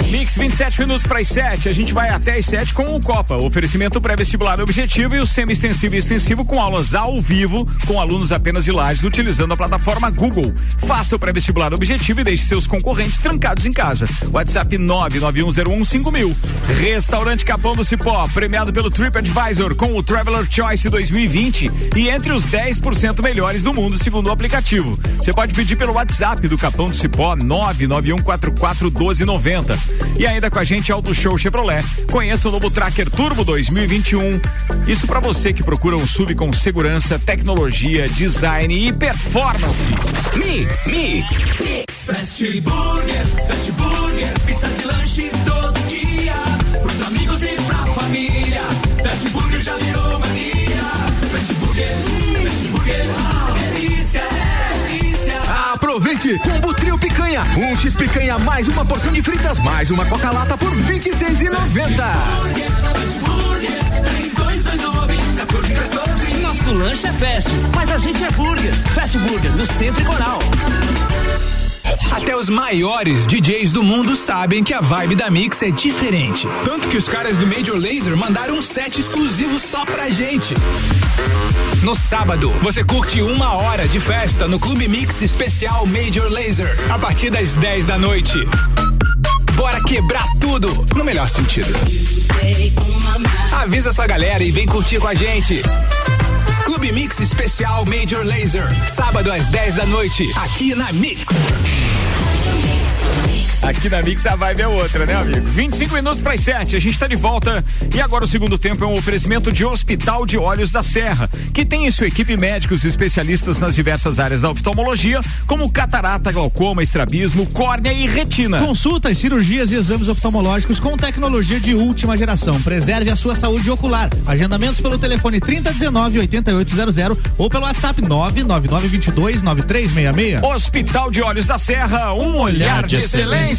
Mix 27 minutos para as 7. A gente vai até as 7 com o Copa. Oferecimento pré-vestibular objetivo e o semi-extensivo e extensivo com aulas ao vivo com alunos apenas de lajes utilizando a plataforma Google. Faça o pré-vestibular objetivo e deixe seus concorrentes trancados em casa. WhatsApp 991015000. Restaurante Capão do Cipó, premiado pelo TripAdvisor com o Traveler Choice 2020 e entre os 10% melhores do mundo segundo o aplicativo. Você pode pedir pelo WhatsApp do Capão do Cipó 991441290. E ainda com a gente Auto Show Chevrolet. Conheça o novo Tracker Turbo 2021. Isso para você que procura um SUV com segurança, tecnologia, design e performance. Mix, mix. Fast Burger, Fast Burger, pizzas e lanches todo dia. Pros amigos e pra família. Fast Burger já virou Aproveite! Combo Trio Picanha. Um X picanha mais uma porção de fritas mais uma Coca-Lata por R$ 26,90. Nosso lanche é fast, mas a gente é burger. Fast Burger, no Centro e Coral. Até os maiores DJs do mundo sabem que a vibe da Mix é diferente. Tanto que os caras do Major Laser mandaram um set exclusivo só pra gente. No sábado, você curte uma hora de festa no Clube Mix Especial Major Laser, a partir das 10 da noite. Bora quebrar tudo, no melhor sentido. Avisa sua galera e vem curtir com a gente. Clube Mix Especial Major Laser, sábado às 10 da noite, aqui na Mix. Aqui na Mix a vibe é outra, né, amigo? 25 minutos para as 7, a gente está de volta. E agora o segundo tempo é um oferecimento de Hospital de Olhos da Serra, que tem em sua equipe médicos e especialistas nas diversas áreas da oftalmologia, como catarata, glaucoma, estrabismo, córnea e retina. Consultas, cirurgias e exames oftalmológicos com tecnologia de última geração. Preserve a sua saúde ocular. Agendamentos pelo telefone 3019 8800 ou pelo WhatsApp 99922 9366. Hospital de Olhos da Serra, um, olhar, de, excelência.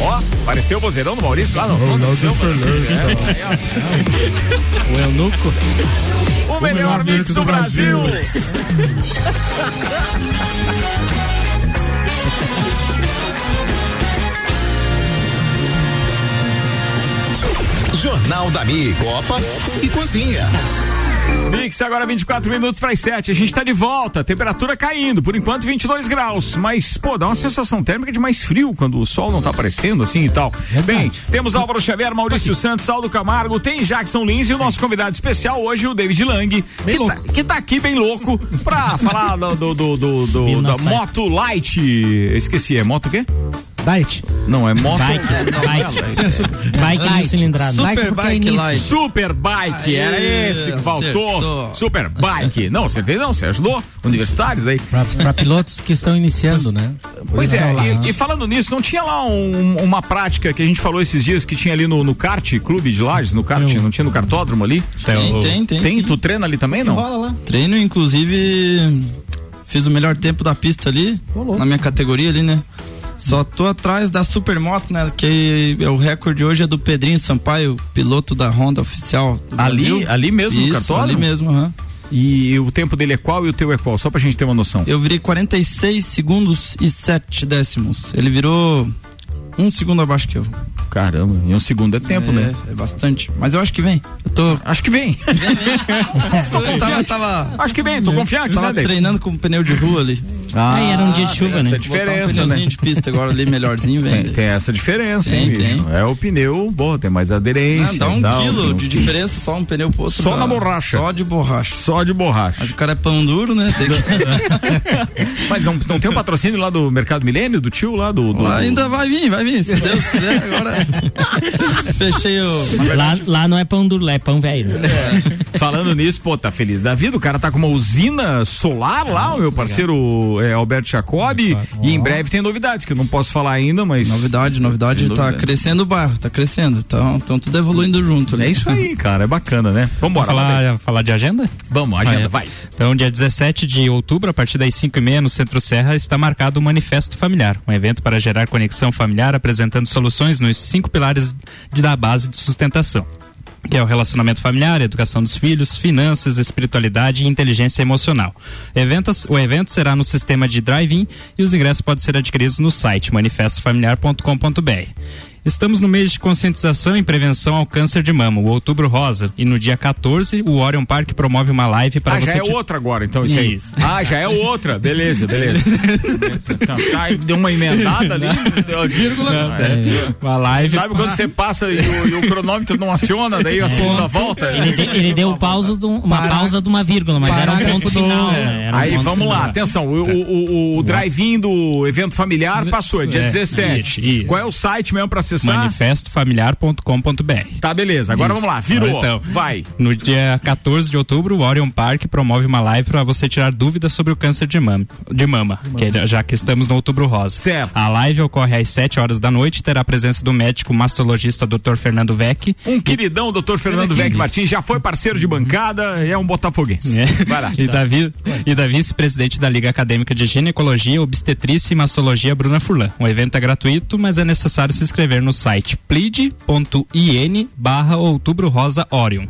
Ó, apareceu o vozeirão do Maurício lá no fundo. O eunuco. O melhor mix do Brasil. Jornal da Mi, Copa e Cozinha. Mix, agora 24 minutos para as 7. A gente está de volta, temperatura caindo, por enquanto 22 graus. Mas, pô, dá uma sensação térmica de mais frio quando o sol não tá aparecendo assim e tal. Bem, temos Álvaro Xavier, Maurício Santos, Aldo Camargo, tem Jackson Lins e o nosso convidado especial hoje, o David Lang, que tá, que tá aqui bem louco pra falar do, do, do, do- do- da moto light. Esqueci, é moto o quê? Diet. Não, é moto. Bike. Bike no cilindrado. Super porque é Bike. Light. Super Bike, era esse que faltou. Super Bike. Não, você não, você ajudou universitários aí. Pra, pra pilotos que estão iniciando, né? Pois é, Lá, e, e falando nisso, não tinha lá um- uma prática que a gente falou esses dias que tinha ali no, no kart, clube de lajes, no kart, não tinha no cartódromo ali? Tem, tem, tem, Tem? Tu treina ali também, não? Rola lá. Treino, inclusive, fiz o melhor tempo da pista ali, na minha categoria ali, né? Só tô atrás da Supermoto, né? Que é o recorde hoje é do Pedrinho Sampaio, piloto da Honda oficial. Ali, Brasil. ali mesmo no Isso, cartódromo? ali mesmo, aham. E o tempo dele é qual e o teu é qual? Só pra gente ter uma noção. Eu virei 46 segundos e 7 décimos. Ele virou um segundo abaixo que eu. Caramba, e um segundo é tempo, é, né? É bastante. Mas eu acho que vem. Eu tô. Acho que vem. tô tava, tava, Acho que vem, tô confiante, tava né, treinando com um pneu de rua ali. Ah, Aí era um dia de chuva, essa né? é a diferença, um né? pneuzinho de pista agora ali melhorzinho, vem. Tem, tem essa diferença, Tem, hein, bicho? tem. É o pneu, bom, tem mais aderência. Ah, dá um quilo tem de diferença só um pneu pro outro. Só dá- na borracha. Só de borracha. Só de borracha. Mas o cara é pão duro, né? Tem que... Mas não, não tem o patrocínio lá do Mercado Milênio, do tio lá do. do- Lá ainda vai vir, vai vir. Se Deus quiser, agora. Fechei o. Lá, lá não é pão duro, é pão velho. Falando nisso, pô, tá feliz da vida. O cara tá com uma usina solar lá, o meu parceiro é, Alberto Jacob. E em breve tem novidades, que eu não posso falar ainda, mas. Novidade, novidade, Tem tá novidade. crescendo o bairro, tá crescendo. Então, então tudo evoluindo junto. ali. É isso aí, cara. É bacana, né? Vambora, Vamos aí. falar, falar de agenda? Vamos, agenda, Ah, é. vai. Então, dia 17 de outubro, a partir das 5 e meia, no Centro Serra, está marcado o Manifesto Familiar, um evento para gerar conexão familiar, apresentando soluções nos cinco pilares de- da base de sustentação. Que é o relacionamento familiar, educação dos filhos, finanças, espiritualidade e inteligência emocional. Eventos, o evento será no sistema de drive-in e os ingressos podem ser adquiridos no site manifestofamiliar.com.br. Estamos no mês de conscientização e prevenção ao câncer de mama, o Outubro Rosa, e no dia 14 o Orion Park promove uma live para Ah, você já é ti- outra agora, então, isso aí. Isso. Ah, já é outra. Beleza, beleza. Tá, tá, deu uma emendada ali, deu uma vírgula. É. uma live. Sabe quando você passa e o, e o cronômetro não aciona, daí a segunda volta? Ele, de- ele deu pausa de um- uma pausa de uma vírgula, mas era um ponto final. né? Era um Aí ponto vamos lá, final. atenção. O, o, o, o drive-in do evento familiar passou, é dia É, 17. isso, isso. Qual é o site mesmo pra acessar? manifestofamiliar.com.br. Tá, beleza. Agora Isso. vamos lá, virou. Então, Vai. No dia 14 de outubro, o Orion Park promove uma live para você tirar dúvidas sobre o câncer de mama, de mama que é- já que estamos no outubro rosa. Certo. A live ocorre às 7 horas da noite e terá a presença do médico mastologista Dr. Fernando Vec. Um queridão, doutor Fernando Vec Martins, já foi parceiro de bancada, é um botafoguense. É. Vai lá. E, da, vi- e da vice-presidente da Liga Acadêmica de Ginecologia, Obstetrícia e Mastologia, Bruna Furlan. O evento é gratuito, mas é necessário se inscrever no site plead.in barra outubro rosa Orion.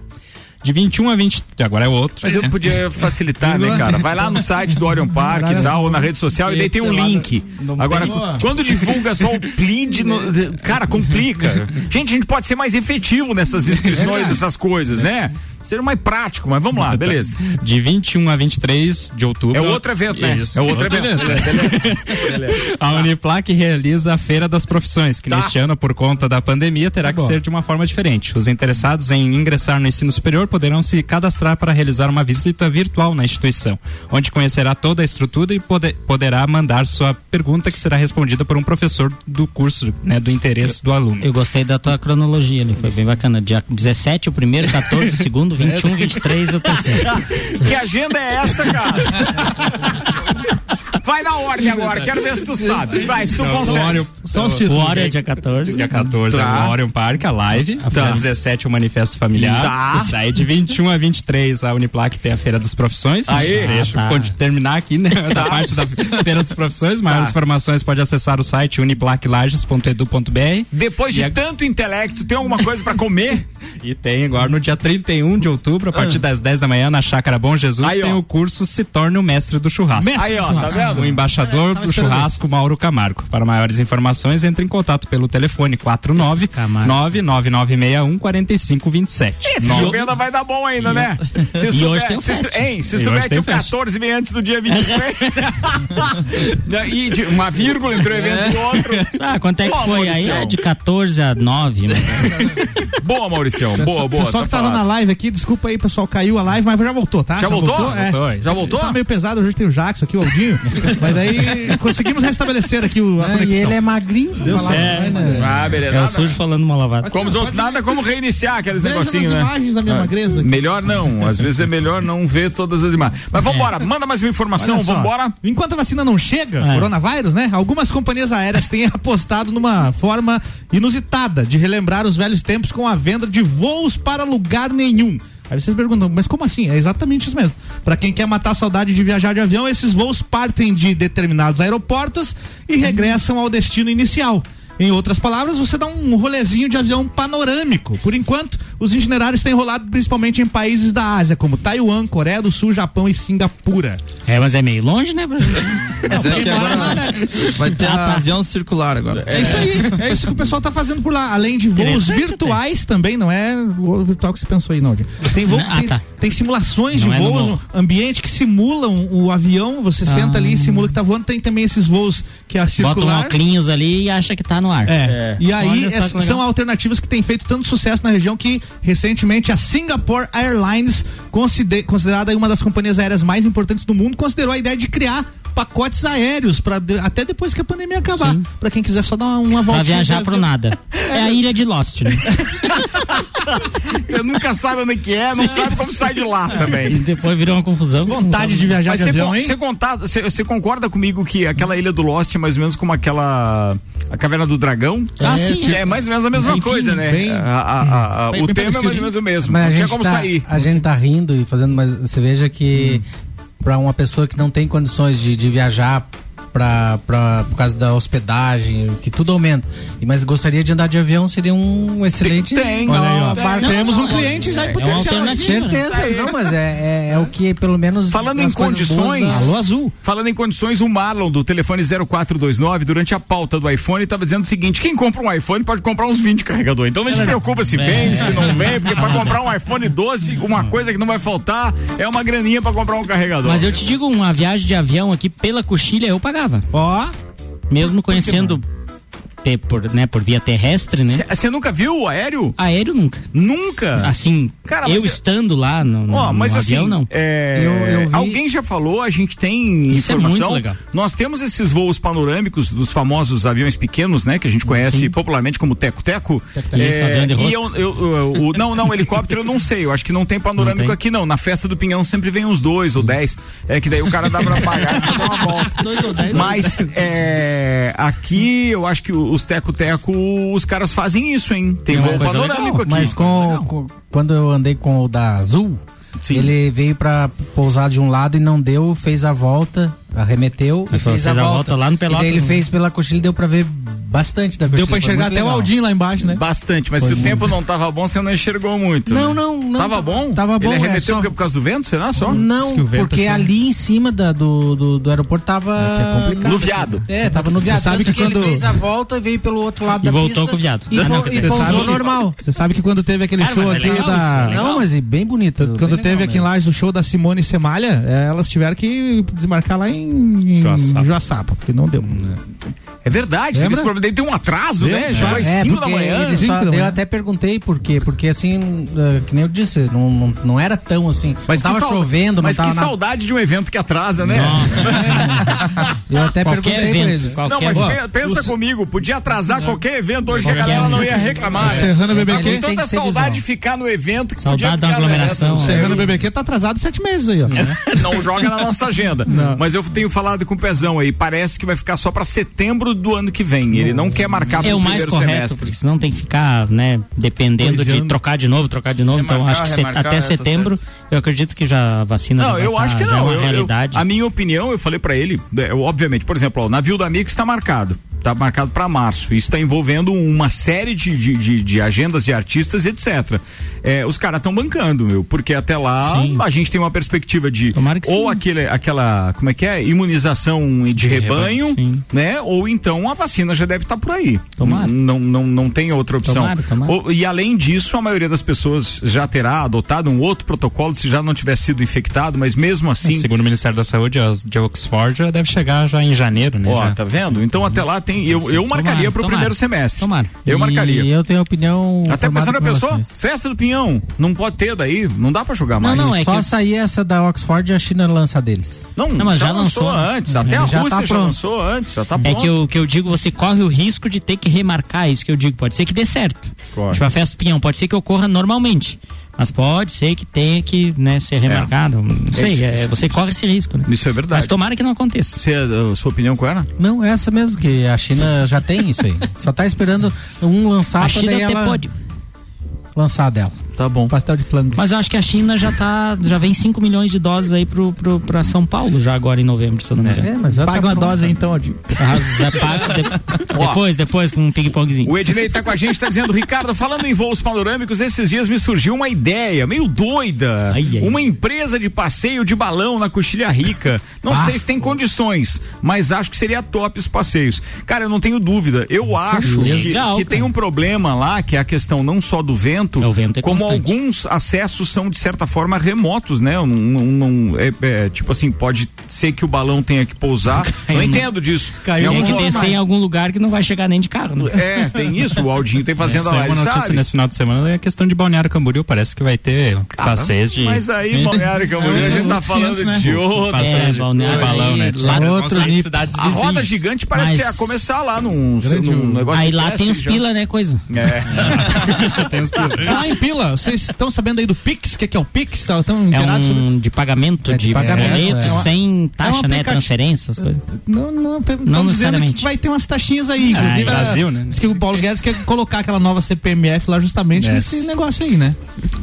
De 21 a 20. Agora é outro. Mas eu podia facilitar, né, cara? Vai lá no site do Orion Park e tal, ou na rede social, e daí tem um link. Agora, quando divulga só o plead, no- cara, complica. Gente, a gente pode ser mais efetivo nessas inscrições, dessas coisas, né? Ser mais prático, mas vamos lá, beleza. De 21 a 23 de outubro. É outro evento, né? Isso, É outro evento. A Uniplac realiza a Feira das Profissões, que Tá. neste ano, por conta da pandemia, terá que ser de uma forma diferente. Os interessados em ingressar no ensino superior poderão se cadastrar para realizar uma visita virtual na instituição, onde conhecerá toda a estrutura e pode- poderá mandar sua pergunta que será respondida por um professor do curso, né, do interesse do aluno. Eu gostei da tua cronologia ali, foi bem bacana. Dia 17 o primeiro, 14 o segundo, 21, 23 o terceiro. Que agenda é essa, cara? Vai na ordem agora, quero ver se tu sabe. Vai, se tu Então, consegue. o Orion- Só os O títulos. Hora é dia 14. Dia 14 Tá. é o Orion Park, a live. Dia 17 é o Manifesto Familiar. Tá. Daí de 21 a 23 a Uniplac tem a Feira das Profissões. Aê. Deixa Ah, eu tá. conti- terminar aqui, né? Da parte da Feira das Profissões. Maiores Tá. informações pode acessar o site uniplaclages.edu.br. Depois de E a- tanto intelecto, tem alguma coisa pra comer? E tem agora no dia 31 de outubro, a partir das 10 da manhã, na Chácara Bom Jesus, Ah. Aí, tem ó. o curso Se Torne o Mestre do Churrasco. Mestre Aí, ó, tá vendo? O embaixador do churrasco, Mauro Camargo. Para maiores informações, entre em contato pelo telefone 49 Camargo. 99961 4527. Esse de venda vai dar bom ainda, né? Se E hoje tem o se, fest. hein, se E souber que o o fest. 14 vem antes do dia 23. e de- uma vírgula entre um evento e outro. Ah, quanto é que foi aí? É de 14 a 9. Mas... Boa, Mauricião. Boa, boa. pessoal tá que tava falado. na live aqui, desculpa aí, pessoal, caiu a live, mas já voltou, tá? Já voltou? É. Voltou, Já voltou? Tá meio pesado, hoje tem o Jackson aqui, o Aldinho. mas daí conseguimos restabelecer aqui o, a Ah, conexão. e ele é magrinho. Deu certo. Ah, beleza. É o sujo falando uma lavada. Como outros, nada como reiniciar aqueles Veja negocinhos, né? imagens da minha Ah, magreza aqui. Melhor não, às vezes é melhor não ver todas as imagens. Mas vambora, manda mais uma informação, só, vambora. Enquanto a vacina não chega, É. coronavírus, né? Algumas companhias aéreas têm apostado numa forma inusitada de relembrar os velhos tempos com a venda de voos para lugar nenhum. Aí vocês perguntam, mas como assim? É exatamente isso mesmo. Para quem quer matar a saudade de viajar de avião, esses voos partem de determinados aeroportos e regressam ao destino inicial. Em outras palavras, você dá um rolezinho de avião panorâmico. Por enquanto, Os itinerários têm rolado principalmente em países da Ásia, como Taiwan, Coreia do Sul, Japão e Singapura. É, mas é meio longe, né? dizer que agora vai ter Ah, tá. avião circular agora. É isso aí, é isso que o pessoal tá fazendo por lá. Além de voos virtuais também, não é o voo virtual que você pensou aí, não. Tem, voo, Ah, tem, tá. tem simulações Não de é voos, ambiente que simulam o avião, você senta ali e simula que tá voando. Tem também esses voos que é a Bota um circular. óculos ali e acha que tá no ar. É. E aí é- que legal. são alternativas que têm feito tanto sucesso na região que recentemente a Singapore Airlines, consider- considerada aí uma das companhias aéreas mais importantes do mundo, considerou a ideia de criar pacotes aéreos para até depois que a pandemia acabar, para quem quiser só dar uma, uma Pra voltinha. viajar de pro nada. É a ilha de Lost, né? Você nunca sabe onde que é, não sabe como sai de lá E também. depois virou uma confusão. Vontade de viajar Mas de você, avião, hein? você, conta- você- você concorda comigo que aquela ilha do Lost é mais ou menos como aquela. A caverna do dragão? Ah, sim, Que é mais ou menos a mesma Enfim, coisa, né? bem- A- a- a- a- bem- o bem tema é mais ou parecido. menos o mesmo. Mas não a tinha gente, como tá, sair. a gente tá rindo e fazendo, mas você veja que pra uma pessoa que não tem condições de, de viajar pra, pra, por causa da hospedagem, que tudo aumenta, e mas gostaria de andar de avião, seria um excelente. tem, aí, ó. barco. Temos não, um cliente já em é uma potencial. aqui. alternativa. Certeza, não, mas é, é, é o que pelo menos. Falando em condições. da- Alô, Azul. Falando em condições, o Marlon do telefone 0429, durante a pauta do iPhone, estava dizendo o seguinte: quem compra um iPhone pode comprar uns 20 carregadores. Então não se preocupa se vem, se não vem, porque para comprar um iPhone 12, uma coisa que não vai faltar é uma graninha para comprar um carregador. Mas eu te digo, uma viagem de avião aqui pela coxilha eu pagava. Ó, Mesmo conhecendo por, né, por via terrestre, né? Você nunca viu o aéreo? Aéreo nunca. Nunca? Assim, Cara, eu mas eu- estando lá no, no, Ó, mas no assim, avião, não. é, Eu- eu vi- alguém já falou, a gente tem Isso é informação. muito legal. Nós temos esses voos panorâmicos dos famosos aviões pequenos, né? Que a gente conhece popularmente como teco-teco. De e eu, eu- eu- o- não, não, helicóptero eu não sei. Eu acho que não tem panorâmico Não tem? aqui, não. Na festa do Pinhão sempre vem uns dois ou dez. É que daí o cara dá pra pagar e dar uma volta. dois ou dez. Mas é, aqui eu acho que os teco-teco, os caras fazem isso, hein? Tem É uma voo panorâmico legal, aqui. Mas com, com- quando eu andei com o da Azul, Sim. ele veio pra pousar de um lado e não deu, fez a volta, arremeteu e Mas fez, fez a, a volta. volta lá no Pelotas, E daí ele né? fez pela coxilha e deu pra ver bastante da deu pra foi enxergar até o legal. Aldinho lá embaixo, né? Bastante, mas Foi se o tempo não tava bom, você não enxergou muito. Não, né? não, não. Tava bom? Tava bom, Ele é arremeteu só- porque por causa do vento, será só? Não, que o porque aqui- ali em cima da- do, do, do aeroporto tava. É complicado. No viado. É, tava no viado. Você sabe Tanto que quando- ele fez a volta e veio pelo outro lado E da voltou pista com o viado. E, Ah, não, e pousou sabe que- normal. Você sabe que quando teve aquele Cara, show é aqui legal da. é. Não, mas é bem bonito. Quando teve aqui em. Lages o show da Simone Semalha, eh, elas tiveram que desmarcar lá em, em Joaçapa. Joaçapa, porque não deu. É verdade, teve esse problema. Daí tem um atraso, Lembra? né? Já É, 5 da manhã. ele só- da eu até perguntei por quê. Porque assim, eh, que nem eu disse, não, não, não era tão assim. Mas não tava chovendo, Mas não que na- saudade de um evento que atrasa, né? Eu até Qualquer perguntei pra evento, eles. qualquer Não, mas pensa comigo, podia atrasar qualquer evento hoje que a Qualquer galera um. não ia reclamar. né? Serrano Ele BBQ. tem Tanta que ser saudade de ficar no evento que Saudade podia da ficar aglomeração. O Serrano BBQ tá atrasado sete meses aí, ó. Não joga na nossa agenda. Mas eu tenho falado com o Pezão aí, parece que vai ficar só pra setembro do ano que vem. Ele não quer marcar É o mais primeiro correto, semestre. porque senão tem que ficar, né, dependendo Dois de anos. trocar de novo, trocar de novo. então Remarcar, acho que remarcar, até é, tá setembro, eu acredito que já a vacina Não, eu tá- acho que é não. uma Eu- eu- realidade. a minha opinião, eu falei pra ele, é, obviamente, por exemplo, ó, o navio da Mix está marcado. Tá marcado para março. Isso está envolvendo uma série de, de, de- de agendas de artistas e etc. É, os caras estão bancando, meu, porque até lá Sim. a gente tem uma perspectiva de Tomara que ou sim. aquele, aquela, como é que é, imunização de, rebanho, rebanho, sim. né? Ou então a vacina já deve estar por aí. Tomara. N- Não, não, não tem outra opção. Tomara, tomara. Ou- e além disso, a maioria das pessoas já terá adotado um outro protocolo se já não tiver sido infectado, mas mesmo assim. Segundo o Ministério da Saúde, as de Oxford já deve chegar já em janeiro, né? Ó, já. tá vendo? Então até lá tem. Eu, eu marcaria pro tomara. primeiro semestre. Tomara. Eu marcaria. E eu tenho opinião. Até pensando a com pessoa, festa do Pinhão, não pode ter daí, não dá pra jogar Não, mais. não, é só que- sair essa da Oxford e a China lança deles. Não, Não, mas já, já lançou, lançou. antes, até a já Rússia tá já pronto. lançou antes, já tá É pronto. que eu, que eu digo, você corre o risco de ter que remarcar, isso que eu digo. Pode ser que dê certo. Corre. Tipo, a festa do pinhão, pode ser que ocorra normalmente. Mas pode ser que tenha que né, ser remarcado. Não sei, Isso, é, isso, você corre esse risco, né? Isso é verdade. Mas tomara que não aconteça. Você, a sua opinião qual era? Não, é essa mesmo, que a China já tem isso aí. Só tá esperando um lançar A China daí ela pode. lançar dela. Tá bom. Pastel de flango. Mas eu acho que a China já tá, já vem 5 milhões de doses aí pro, pro, pra São Paulo já agora em novembro, se eu não me engano. É, mas paga uma dose aí, então, Odinho. Já de- depois, depois com um ping-pongzinho. O Ednei tá com a gente, tá dizendo, Ricardo, falando em voos panorâmicos, esses dias me surgiu uma ideia meio doida. Uma empresa de passeio de balão na Coxilha Rica. Não Ah. sei se tem condições, mas acho que seria top os passeios. Cara, eu não tenho dúvida. Eu acho que, legal, que tem um problema lá, que é a questão não só do vento, é como constante. alguns acessos são, de certa forma, remotos, né? Não, não- não- é, é, tipo assim, pode ser que o balão tenha que pousar. não no- entendo disso. Caiu Em tem que algum- descer em algum lugar que não vai chegar nem de carro. Né? É, tem isso, o Aldinho tem fazendo lá, é uma ele notícia sabe. nesse final de semana é a questão de Balneário Camboriú. Parece que vai ter passeios de. Mas aí, Balneário Camboriú, a gente tá falando de outro. Passeios de Balneário balão, né? lá outro cidades A roda gigante parece Mas- que ia começar lá num, num negócio Aí lá tem os pila, né, coisa. É. tem os pila. Falar em pila, vocês estão sabendo aí do Pix? O que, que é o Pix? Estão É inteirados sobre. um de pagamento, É de de pagamento, boleto, é uma- sem é um taxa, né? aplicativo. Transferência, essas coisas. Não, não, Não dizendo necessariamente. que vai ter umas taxinhas aí, Ah, inclusive. é a- Brasil, né? Diz que o Paulo Guedes quer colocar aquela nova CPMF lá justamente Yes. nesse negócio aí, né?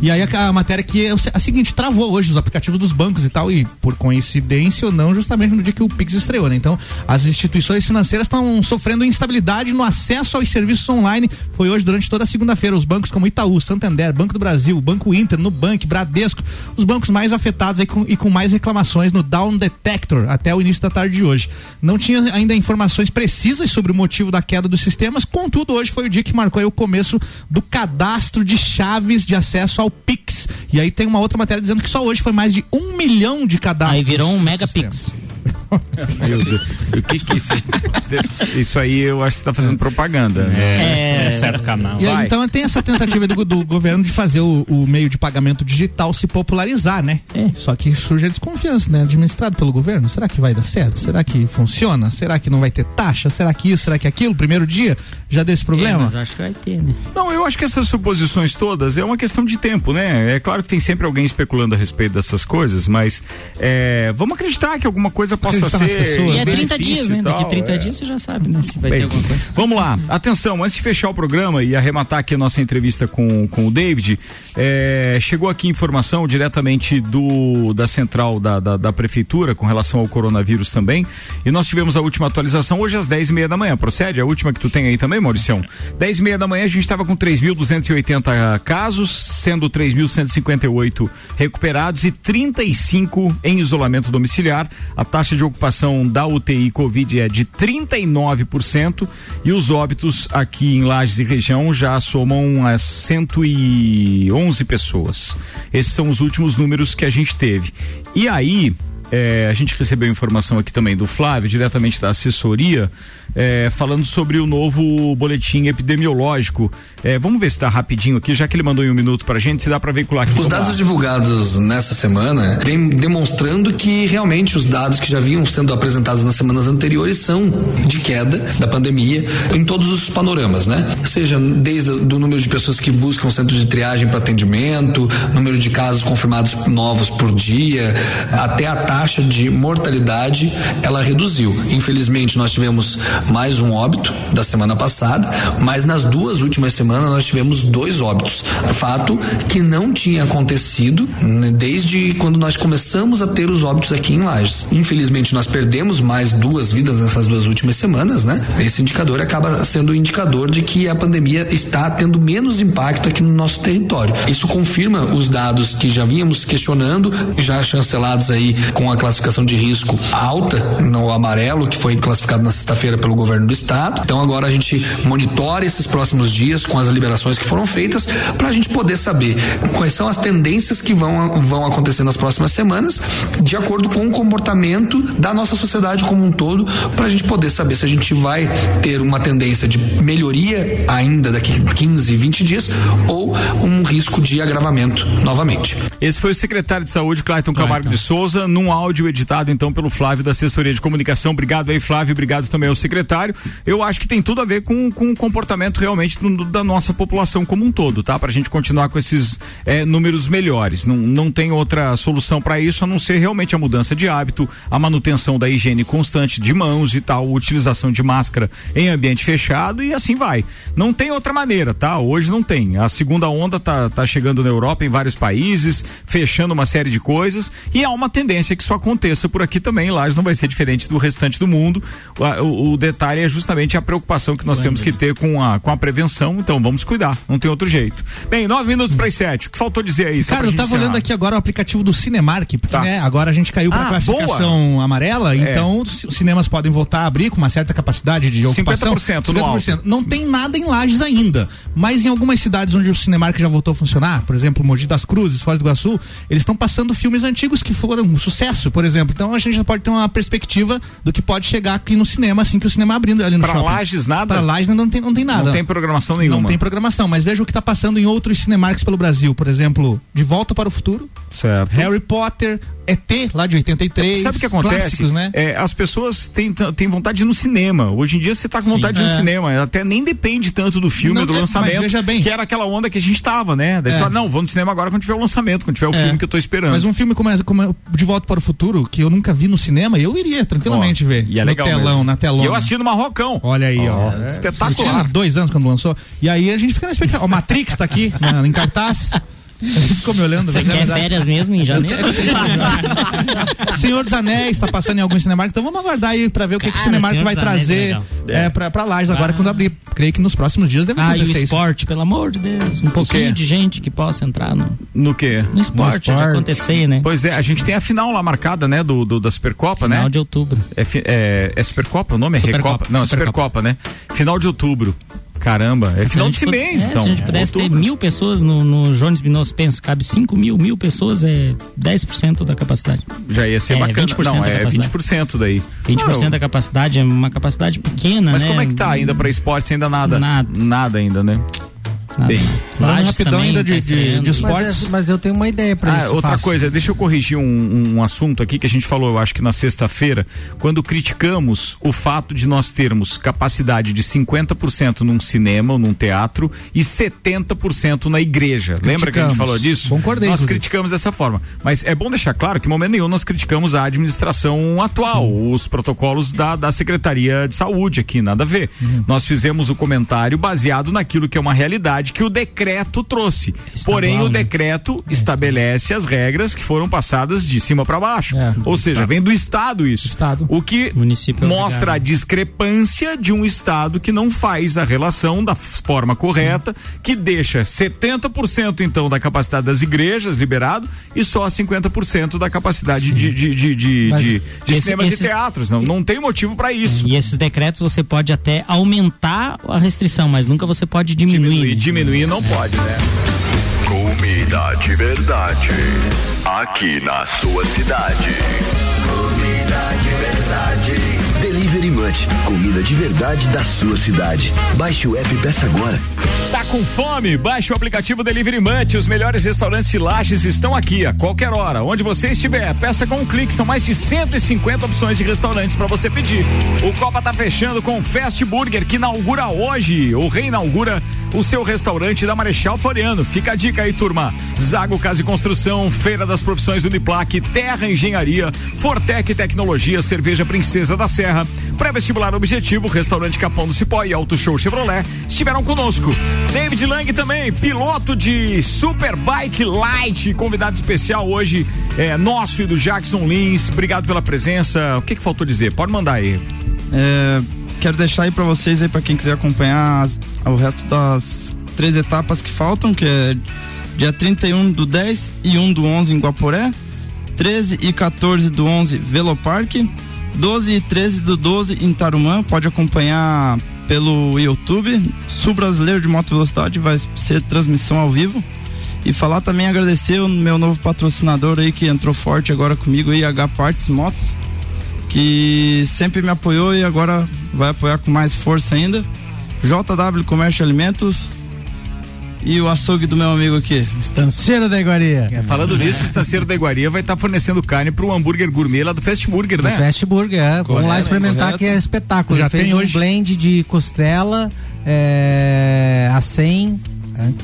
E aí a, a matéria que é a seguinte, travou hoje os aplicativos dos bancos e tal, e por coincidência ou não, justamente no dia que o Pix estreou, né? Então, as instituições financeiras estão sofrendo instabilidade no acesso aos serviços online. Foi hoje durante toda a segunda-feira. Os bancos como Itaú, Santander, Banco do Brasil, Banco Inter, Nubank, Bradesco, os bancos mais afetados aí com- e com mais reclamações no Down Detector até o início da tarde de hoje. Não tinha ainda informações precisas sobre o motivo da queda dos sistemas, contudo, hoje foi o dia que marcou o começo do cadastro de chaves de acesso ao Pix. E aí tem uma outra matéria dizendo que só hoje foi mais de um milhão de cadastros. Aí virou um mega pix. Meu Deus. O que que isso? Isso aí eu acho que você tá fazendo propaganda. né? É, certo canal. E então tem essa tentativa do, do governo de fazer o, o meio de pagamento digital se popularizar, né? Só que surge a desconfiança, né? Administrado pelo governo. Será que vai dar certo? Será que funciona? Será que não vai ter taxa? Será que isso? Será que aquilo? Primeiro dia já deu esse É, problema? mas acho que vai ter, né? Não, eu acho que essas suposições todas é uma questão de tempo, né? É claro que tem sempre alguém especulando a respeito dessas coisas, mas é, vamos acreditar que alguma coisa possa Acreditar nas ser. pessoas. E é 30 benefício dias, né? Daqui tal, 30 é. dias você já sabe, né? Se vai Bem, ter alguma coisa. Vamos lá, atenção, antes de fechar o programa e arrematar aqui a nossa entrevista com, com o David, é, chegou aqui informação diretamente do da central da, da, da prefeitura com relação ao coronavírus também. E nós tivemos a última atualização hoje às 10 e meia da manhã. Procede? A última que tu tem aí também, Mauricião? 10 e meia da manhã a gente estava com 3.280 casos, sendo 3.158 recuperados e 35 em isolamento domiciliar. A taxa de ocupação da UTI Covid é de 39% e os óbitos aqui em Lages e região já somam a 111 pessoas. Esses são os últimos números que a gente teve. E aí, é, a gente recebeu informação aqui também do Flávio, diretamente da assessoria, é, falando sobre o novo boletim epidemiológico. É, vamos ver se tá rapidinho aqui, já que ele mandou em um minuto pra gente, se dá pra veicular aqui. Os Vamos lá. dados divulgados nessa semana vêm demonstrando que realmente os dados que já vinham sendo apresentados nas semanas anteriores são de queda da pandemia em todos os panoramas, né? Seja desde o número de pessoas que buscam centros de triagem para atendimento, número de casos confirmados novos por dia, até a taxa de mortalidade, ela reduziu. Infelizmente, nós tivemos mais um óbito da semana passada, mas nas duas últimas semanas nós tivemos dois óbitos. Fato que não tinha acontecido né, desde quando nós começamos a ter os óbitos aqui em Lages. Infelizmente, nós perdemos mais duas vidas nessas duas últimas semanas, né? Esse indicador acaba sendo um indicador de que a pandemia está tendo menos impacto aqui no nosso território. Isso confirma os dados que já vínhamos questionando, já chancelados aí com a classificação de risco alta no amarelo, que foi classificado na sexta-feira pelo governo do estado. Então agora a gente monitora esses próximos dias com as liberações que foram feitas para a gente poder saber quais são as tendências que vão, vão acontecer nas próximas semanas, de acordo com o comportamento da nossa sociedade como um todo, para a gente poder saber se a gente vai ter uma tendência de melhoria ainda daqui 15, 20 dias ou um risco de agravamento novamente. Esse foi o secretário de saúde, Clayton Camargo de Souza, num áudio editado então pelo Flávio da assessoria de comunicação. Obrigado aí, Flávio, obrigado também ao secretário. Eu acho que tem tudo a ver com, com o comportamento realmente do- da nossa população como um todo, tá? Pra gente continuar com esses é, números melhores. Não, não tem outra solução para isso a não ser realmente a mudança de hábito, a manutenção da higiene constante de mãos e tal, utilização de máscara em ambiente fechado e assim vai. Não tem outra maneira, tá? Hoje não tem. A segunda onda tá, tá chegando na Europa, em vários países, fechando uma série de coisas e há uma tendência que isso aconteça por aqui também. Lá não vai ser diferente do restante do mundo. O, o detalhe é justamente a preocupação que nós temos que ter com a, com a prevenção. Então vamos cuidar, não tem outro jeito. Bem, nove minutos para as sete. O que faltou dizer aí? Cara, eu tava olhando aqui agora o aplicativo do Cinemark, porque Tá. né, agora a gente caiu para Ah, classificação amarela, É. então os cinemas podem voltar a abrir com uma certa capacidade de ocupação. 50% no alto. Não tem nada em Lages ainda, mas em algumas cidades onde o Cinemark já voltou a funcionar, por exemplo, Mogi das Cruzes, Foz do Iguaçu, eles estão passando filmes antigos que foram um sucesso, por exemplo. Então a gente já pode ter uma perspectiva do que pode chegar aqui no cinema assim que o cinema abrindo ali no Pra shopping. Lages, nada? Para Lages não tem, não tem nada. Não tem programação nenhuma. Não tem programação, mas veja o que está passando em outros Cinemarks pelo Brasil. Por exemplo, De Volta para o Futuro, Certo. Harry Potter, ET, lá de 83. Sabe o que acontece? Clássicos, né? É, as pessoas têm, têm vontade de ir no cinema. Hoje em dia você tá com vontade de ir no É. cinema. Até nem depende tanto do filme, Não, do é, lançamento. veja bem. Que era aquela onda que a gente tava, né? Da É. história, não, vamos no cinema agora quando tiver o lançamento, quando tiver o É. filme que eu tô esperando. Mas um filme como, como De Volta para o Futuro, que eu nunca vi no cinema, eu iria tranquilamente Ó, ver. E é no legal telão, mesmo. na telona. Eu assisti no Marrocão. Olha aí, ó. É, Espetacular. tinha dois anos quando lançou. E aí a gente fica na expectativa. O Matrix tá aqui, na- em cartaz. Ficou me olhando. Você é quer verdade. férias mesmo em janeiro? Senhor dos Anéis tá passando em alguns Cinemark, então vamos aguardar aí pra ver o que, que o Cara, Cinemark vai é trazer legal. é, pra, pra Lages agora quando abrir. Creio que nos próximos dias deve Ah, e o acontecer isso. esporte, pelo amor de Deus. Um pouquinho de gente que possa entrar no, No quê? no esporte, de acontecer, né? Pois é, a gente tem a final lá marcada, né? Do, do- da Supercopa, né? Final de outubro. É, é, é Supercopa o nome? É Supercopa, Recopa? Não, é Supercopa. Supercopa, né? Final de outubro. Caramba, é final de mês, é, então. Se a gente pudesse ter mil pessoas no, no Jones Minos Penso, cabe 5 mil, mil pessoas é 10% da capacidade. Já ia ser É, bacana. 20% Não, é capacidade. 20% daí. 20% Não, da capacidade é uma capacidade pequena, Mas né? como é que tá ainda pra esportes? Ainda nada? Nada. Nada ainda, né? Bem. Falando Lages rapidão também ainda tá de, de, de esportes. Mas, mas eu tenho uma ideia pra Ah, isso. outra fácil. coisa, deixa eu corrigir um, um assunto aqui que a gente falou, eu acho que na sexta-feira, quando criticamos o fato de nós termos capacidade de 50% num cinema ou num teatro e 70% na igreja. Lembra que a gente Criticamos. falou disso? Concordei, Nós inclusive. criticamos dessa forma. Mas é bom deixar claro que em momento nenhum nós criticamos a administração atual, os protocolos da, da Secretaria de Saúde aqui, nada a ver. Uhum. Nós fizemos o comentário baseado naquilo que é uma realidade que o decreto trouxe. Estadual, Porém, o né? decreto estabelece as regras que foram passadas de cima para baixo. É, Ou seja, vem do Estado isso. Estado. O que Município é mostra obrigado. a discrepância de um Estado que não faz a relação da forma correta, que deixa 70% então da capacidade das igrejas liberado e só 50% da capacidade de, de, de, de, Mas de- de esse- cinemas esse- e teatros. Não, não tem motivo para isso. E esses decretos você pode até aumentar a restrição, mas nunca você pode diminuir. Diminuir, né? Diminuir não pode, né? Comida de verdade. Aqui na sua cidade. Comida de verdade. Delivery Munch, comida de verdade da sua cidade. Baixe o app e peça agora. Tá com fome? Baixe o aplicativo Delivery Munch. Os melhores restaurantes e lajes estão aqui a qualquer hora. Onde você estiver, peça com um clique. São mais de 150 opções de restaurantes para você pedir. O Copa tá fechando com o Fast Burger, que inaugura hoje, ou reinaugura o seu restaurante da Marechal Floriano. Fica a dica aí, turma. Zago Casa e Construção, Feira das Profissões Uniplaque, Terra Engenharia, Fortec Tecnologia, Cerveja Princesa da Serra, Pré-Vestibular Objetivo, Restaurante Capão do Cipó e Auto Show Chevrolet estiveram conosco. David Lang também, piloto de Superbike Light, convidado especial hoje, é nosso e do Jackson Lins. Obrigado pela presença. O que, que faltou dizer? Pode mandar aí. É, quero deixar aí pra vocês aí para quem quiser acompanhar as- o resto das três etapas que faltam, que é dia 31 do 10 e 1 do 11 em Guaporé, 13 e 14 do 11 Velopark, 12 e 13 do 12 em Tarumã, pode acompanhar pelo YouTube, Sul Brasileiro de Moto Velocidade, vai ser transmissão ao vivo. E falar também agradecer o meu novo patrocinador aí que entrou forte agora comigo aí, H Parts Motos que sempre me apoiou e agora vai apoiar com mais força ainda. JW Comércio Alimentos e o açougue do meu amigo aqui. Estanceiro da Iguaria. Falando nisso, o Estanceiro da Iguaria vai estar fornecendo carne pro hambúrguer gourmet lá do Fast Burger, né? Fast Burger, é. Vamos lá Correto, experimentar correto. que é espetáculo. Já Já fez tem um hoje. blend de costela, é, a 100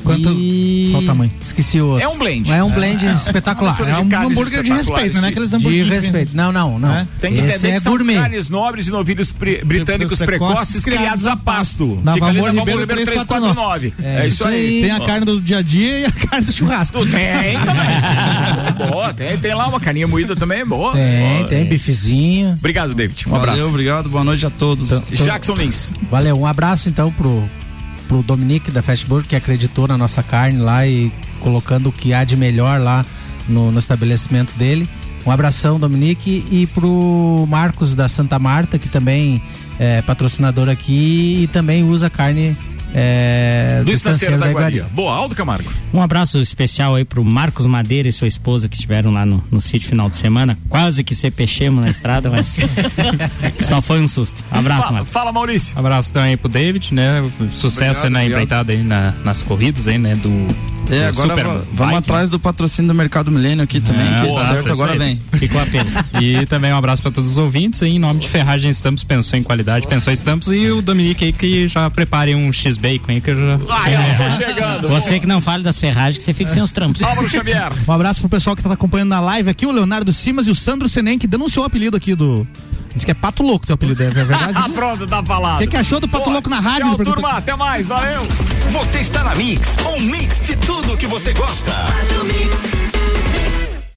Quanto, E- qual o tamanho? Esqueci o outro. É um blend. É um blend É. espetacular. É de um hambúrguer de respeito, né? de- Aqueles De hambúrguer respeito. Não, não, não. É? Tem que Esse entender é que são gourmet. carnes nobres e novilhos britânicos Precoces precoces criados a pasto. Na Fica ali Valmor na Ribeiro Valmor 349. 349. É, isso aí. Tem a carne do dia a dia e a carne do churrasco. Tem também. boa, tem, tem lá uma carninha moída também, boa. Tem, Boa. tem bifezinho. Obrigado, David. Um Valeu, abraço. obrigado, boa noite a todos. Jackson Lins. Valeu, um abraço então pro, pro Dominique da Fastburger que acreditou na nossa carne lá e colocando o que há de melhor lá no, no estabelecimento dele. Um abração, Dominique, e pro Marcos da Santa Marta, que também é patrocinador aqui e também usa carne é, Do Estanceiro da Iguaria. Iguaria. Boa, Aldo Camargo. Um abraço especial aí pro Marcos Madeira e sua esposa que estiveram lá no, no sítio final de semana. Quase que se pechemos na estrada, mas só foi um susto. Abraço, Fala, Marcos. fala, Maurício. Abraço também pro David, né? Sucesso Obrigado, aí na obrigado. empreitada aí na- nas corridas aí, né? Do, É, do agora vamos né? atrás do patrocínio do Mercado Milênio aqui também, Ah, que boa, tá certo, isso agora vem. Ficou a pena. E também um abraço para todos os ouvintes. E em nome de Ferragem Estampos, pensou em qualidade, pensou em estampos. E o Dominique aí que já prepare um X-Bacon aí que eu já. Ai, eu tô chegando. Você que não fale das ferragens, que você fica sem os trampos. Álvaro Xavier. Um abraço pro pessoal que tá acompanhando na live aqui, o Leonardo Simas e o Sandro Senem, que denunciou o apelido aqui do. Diz que é Pato Louco seu apelido, é verdade? Ah, pronto, tá falado. O que, que achou do Pato Boa. Louco na rádio? Tchau, Pergunta- turma. Até mais. Valeu. Você está na Mix, um mix de tudo que você gosta.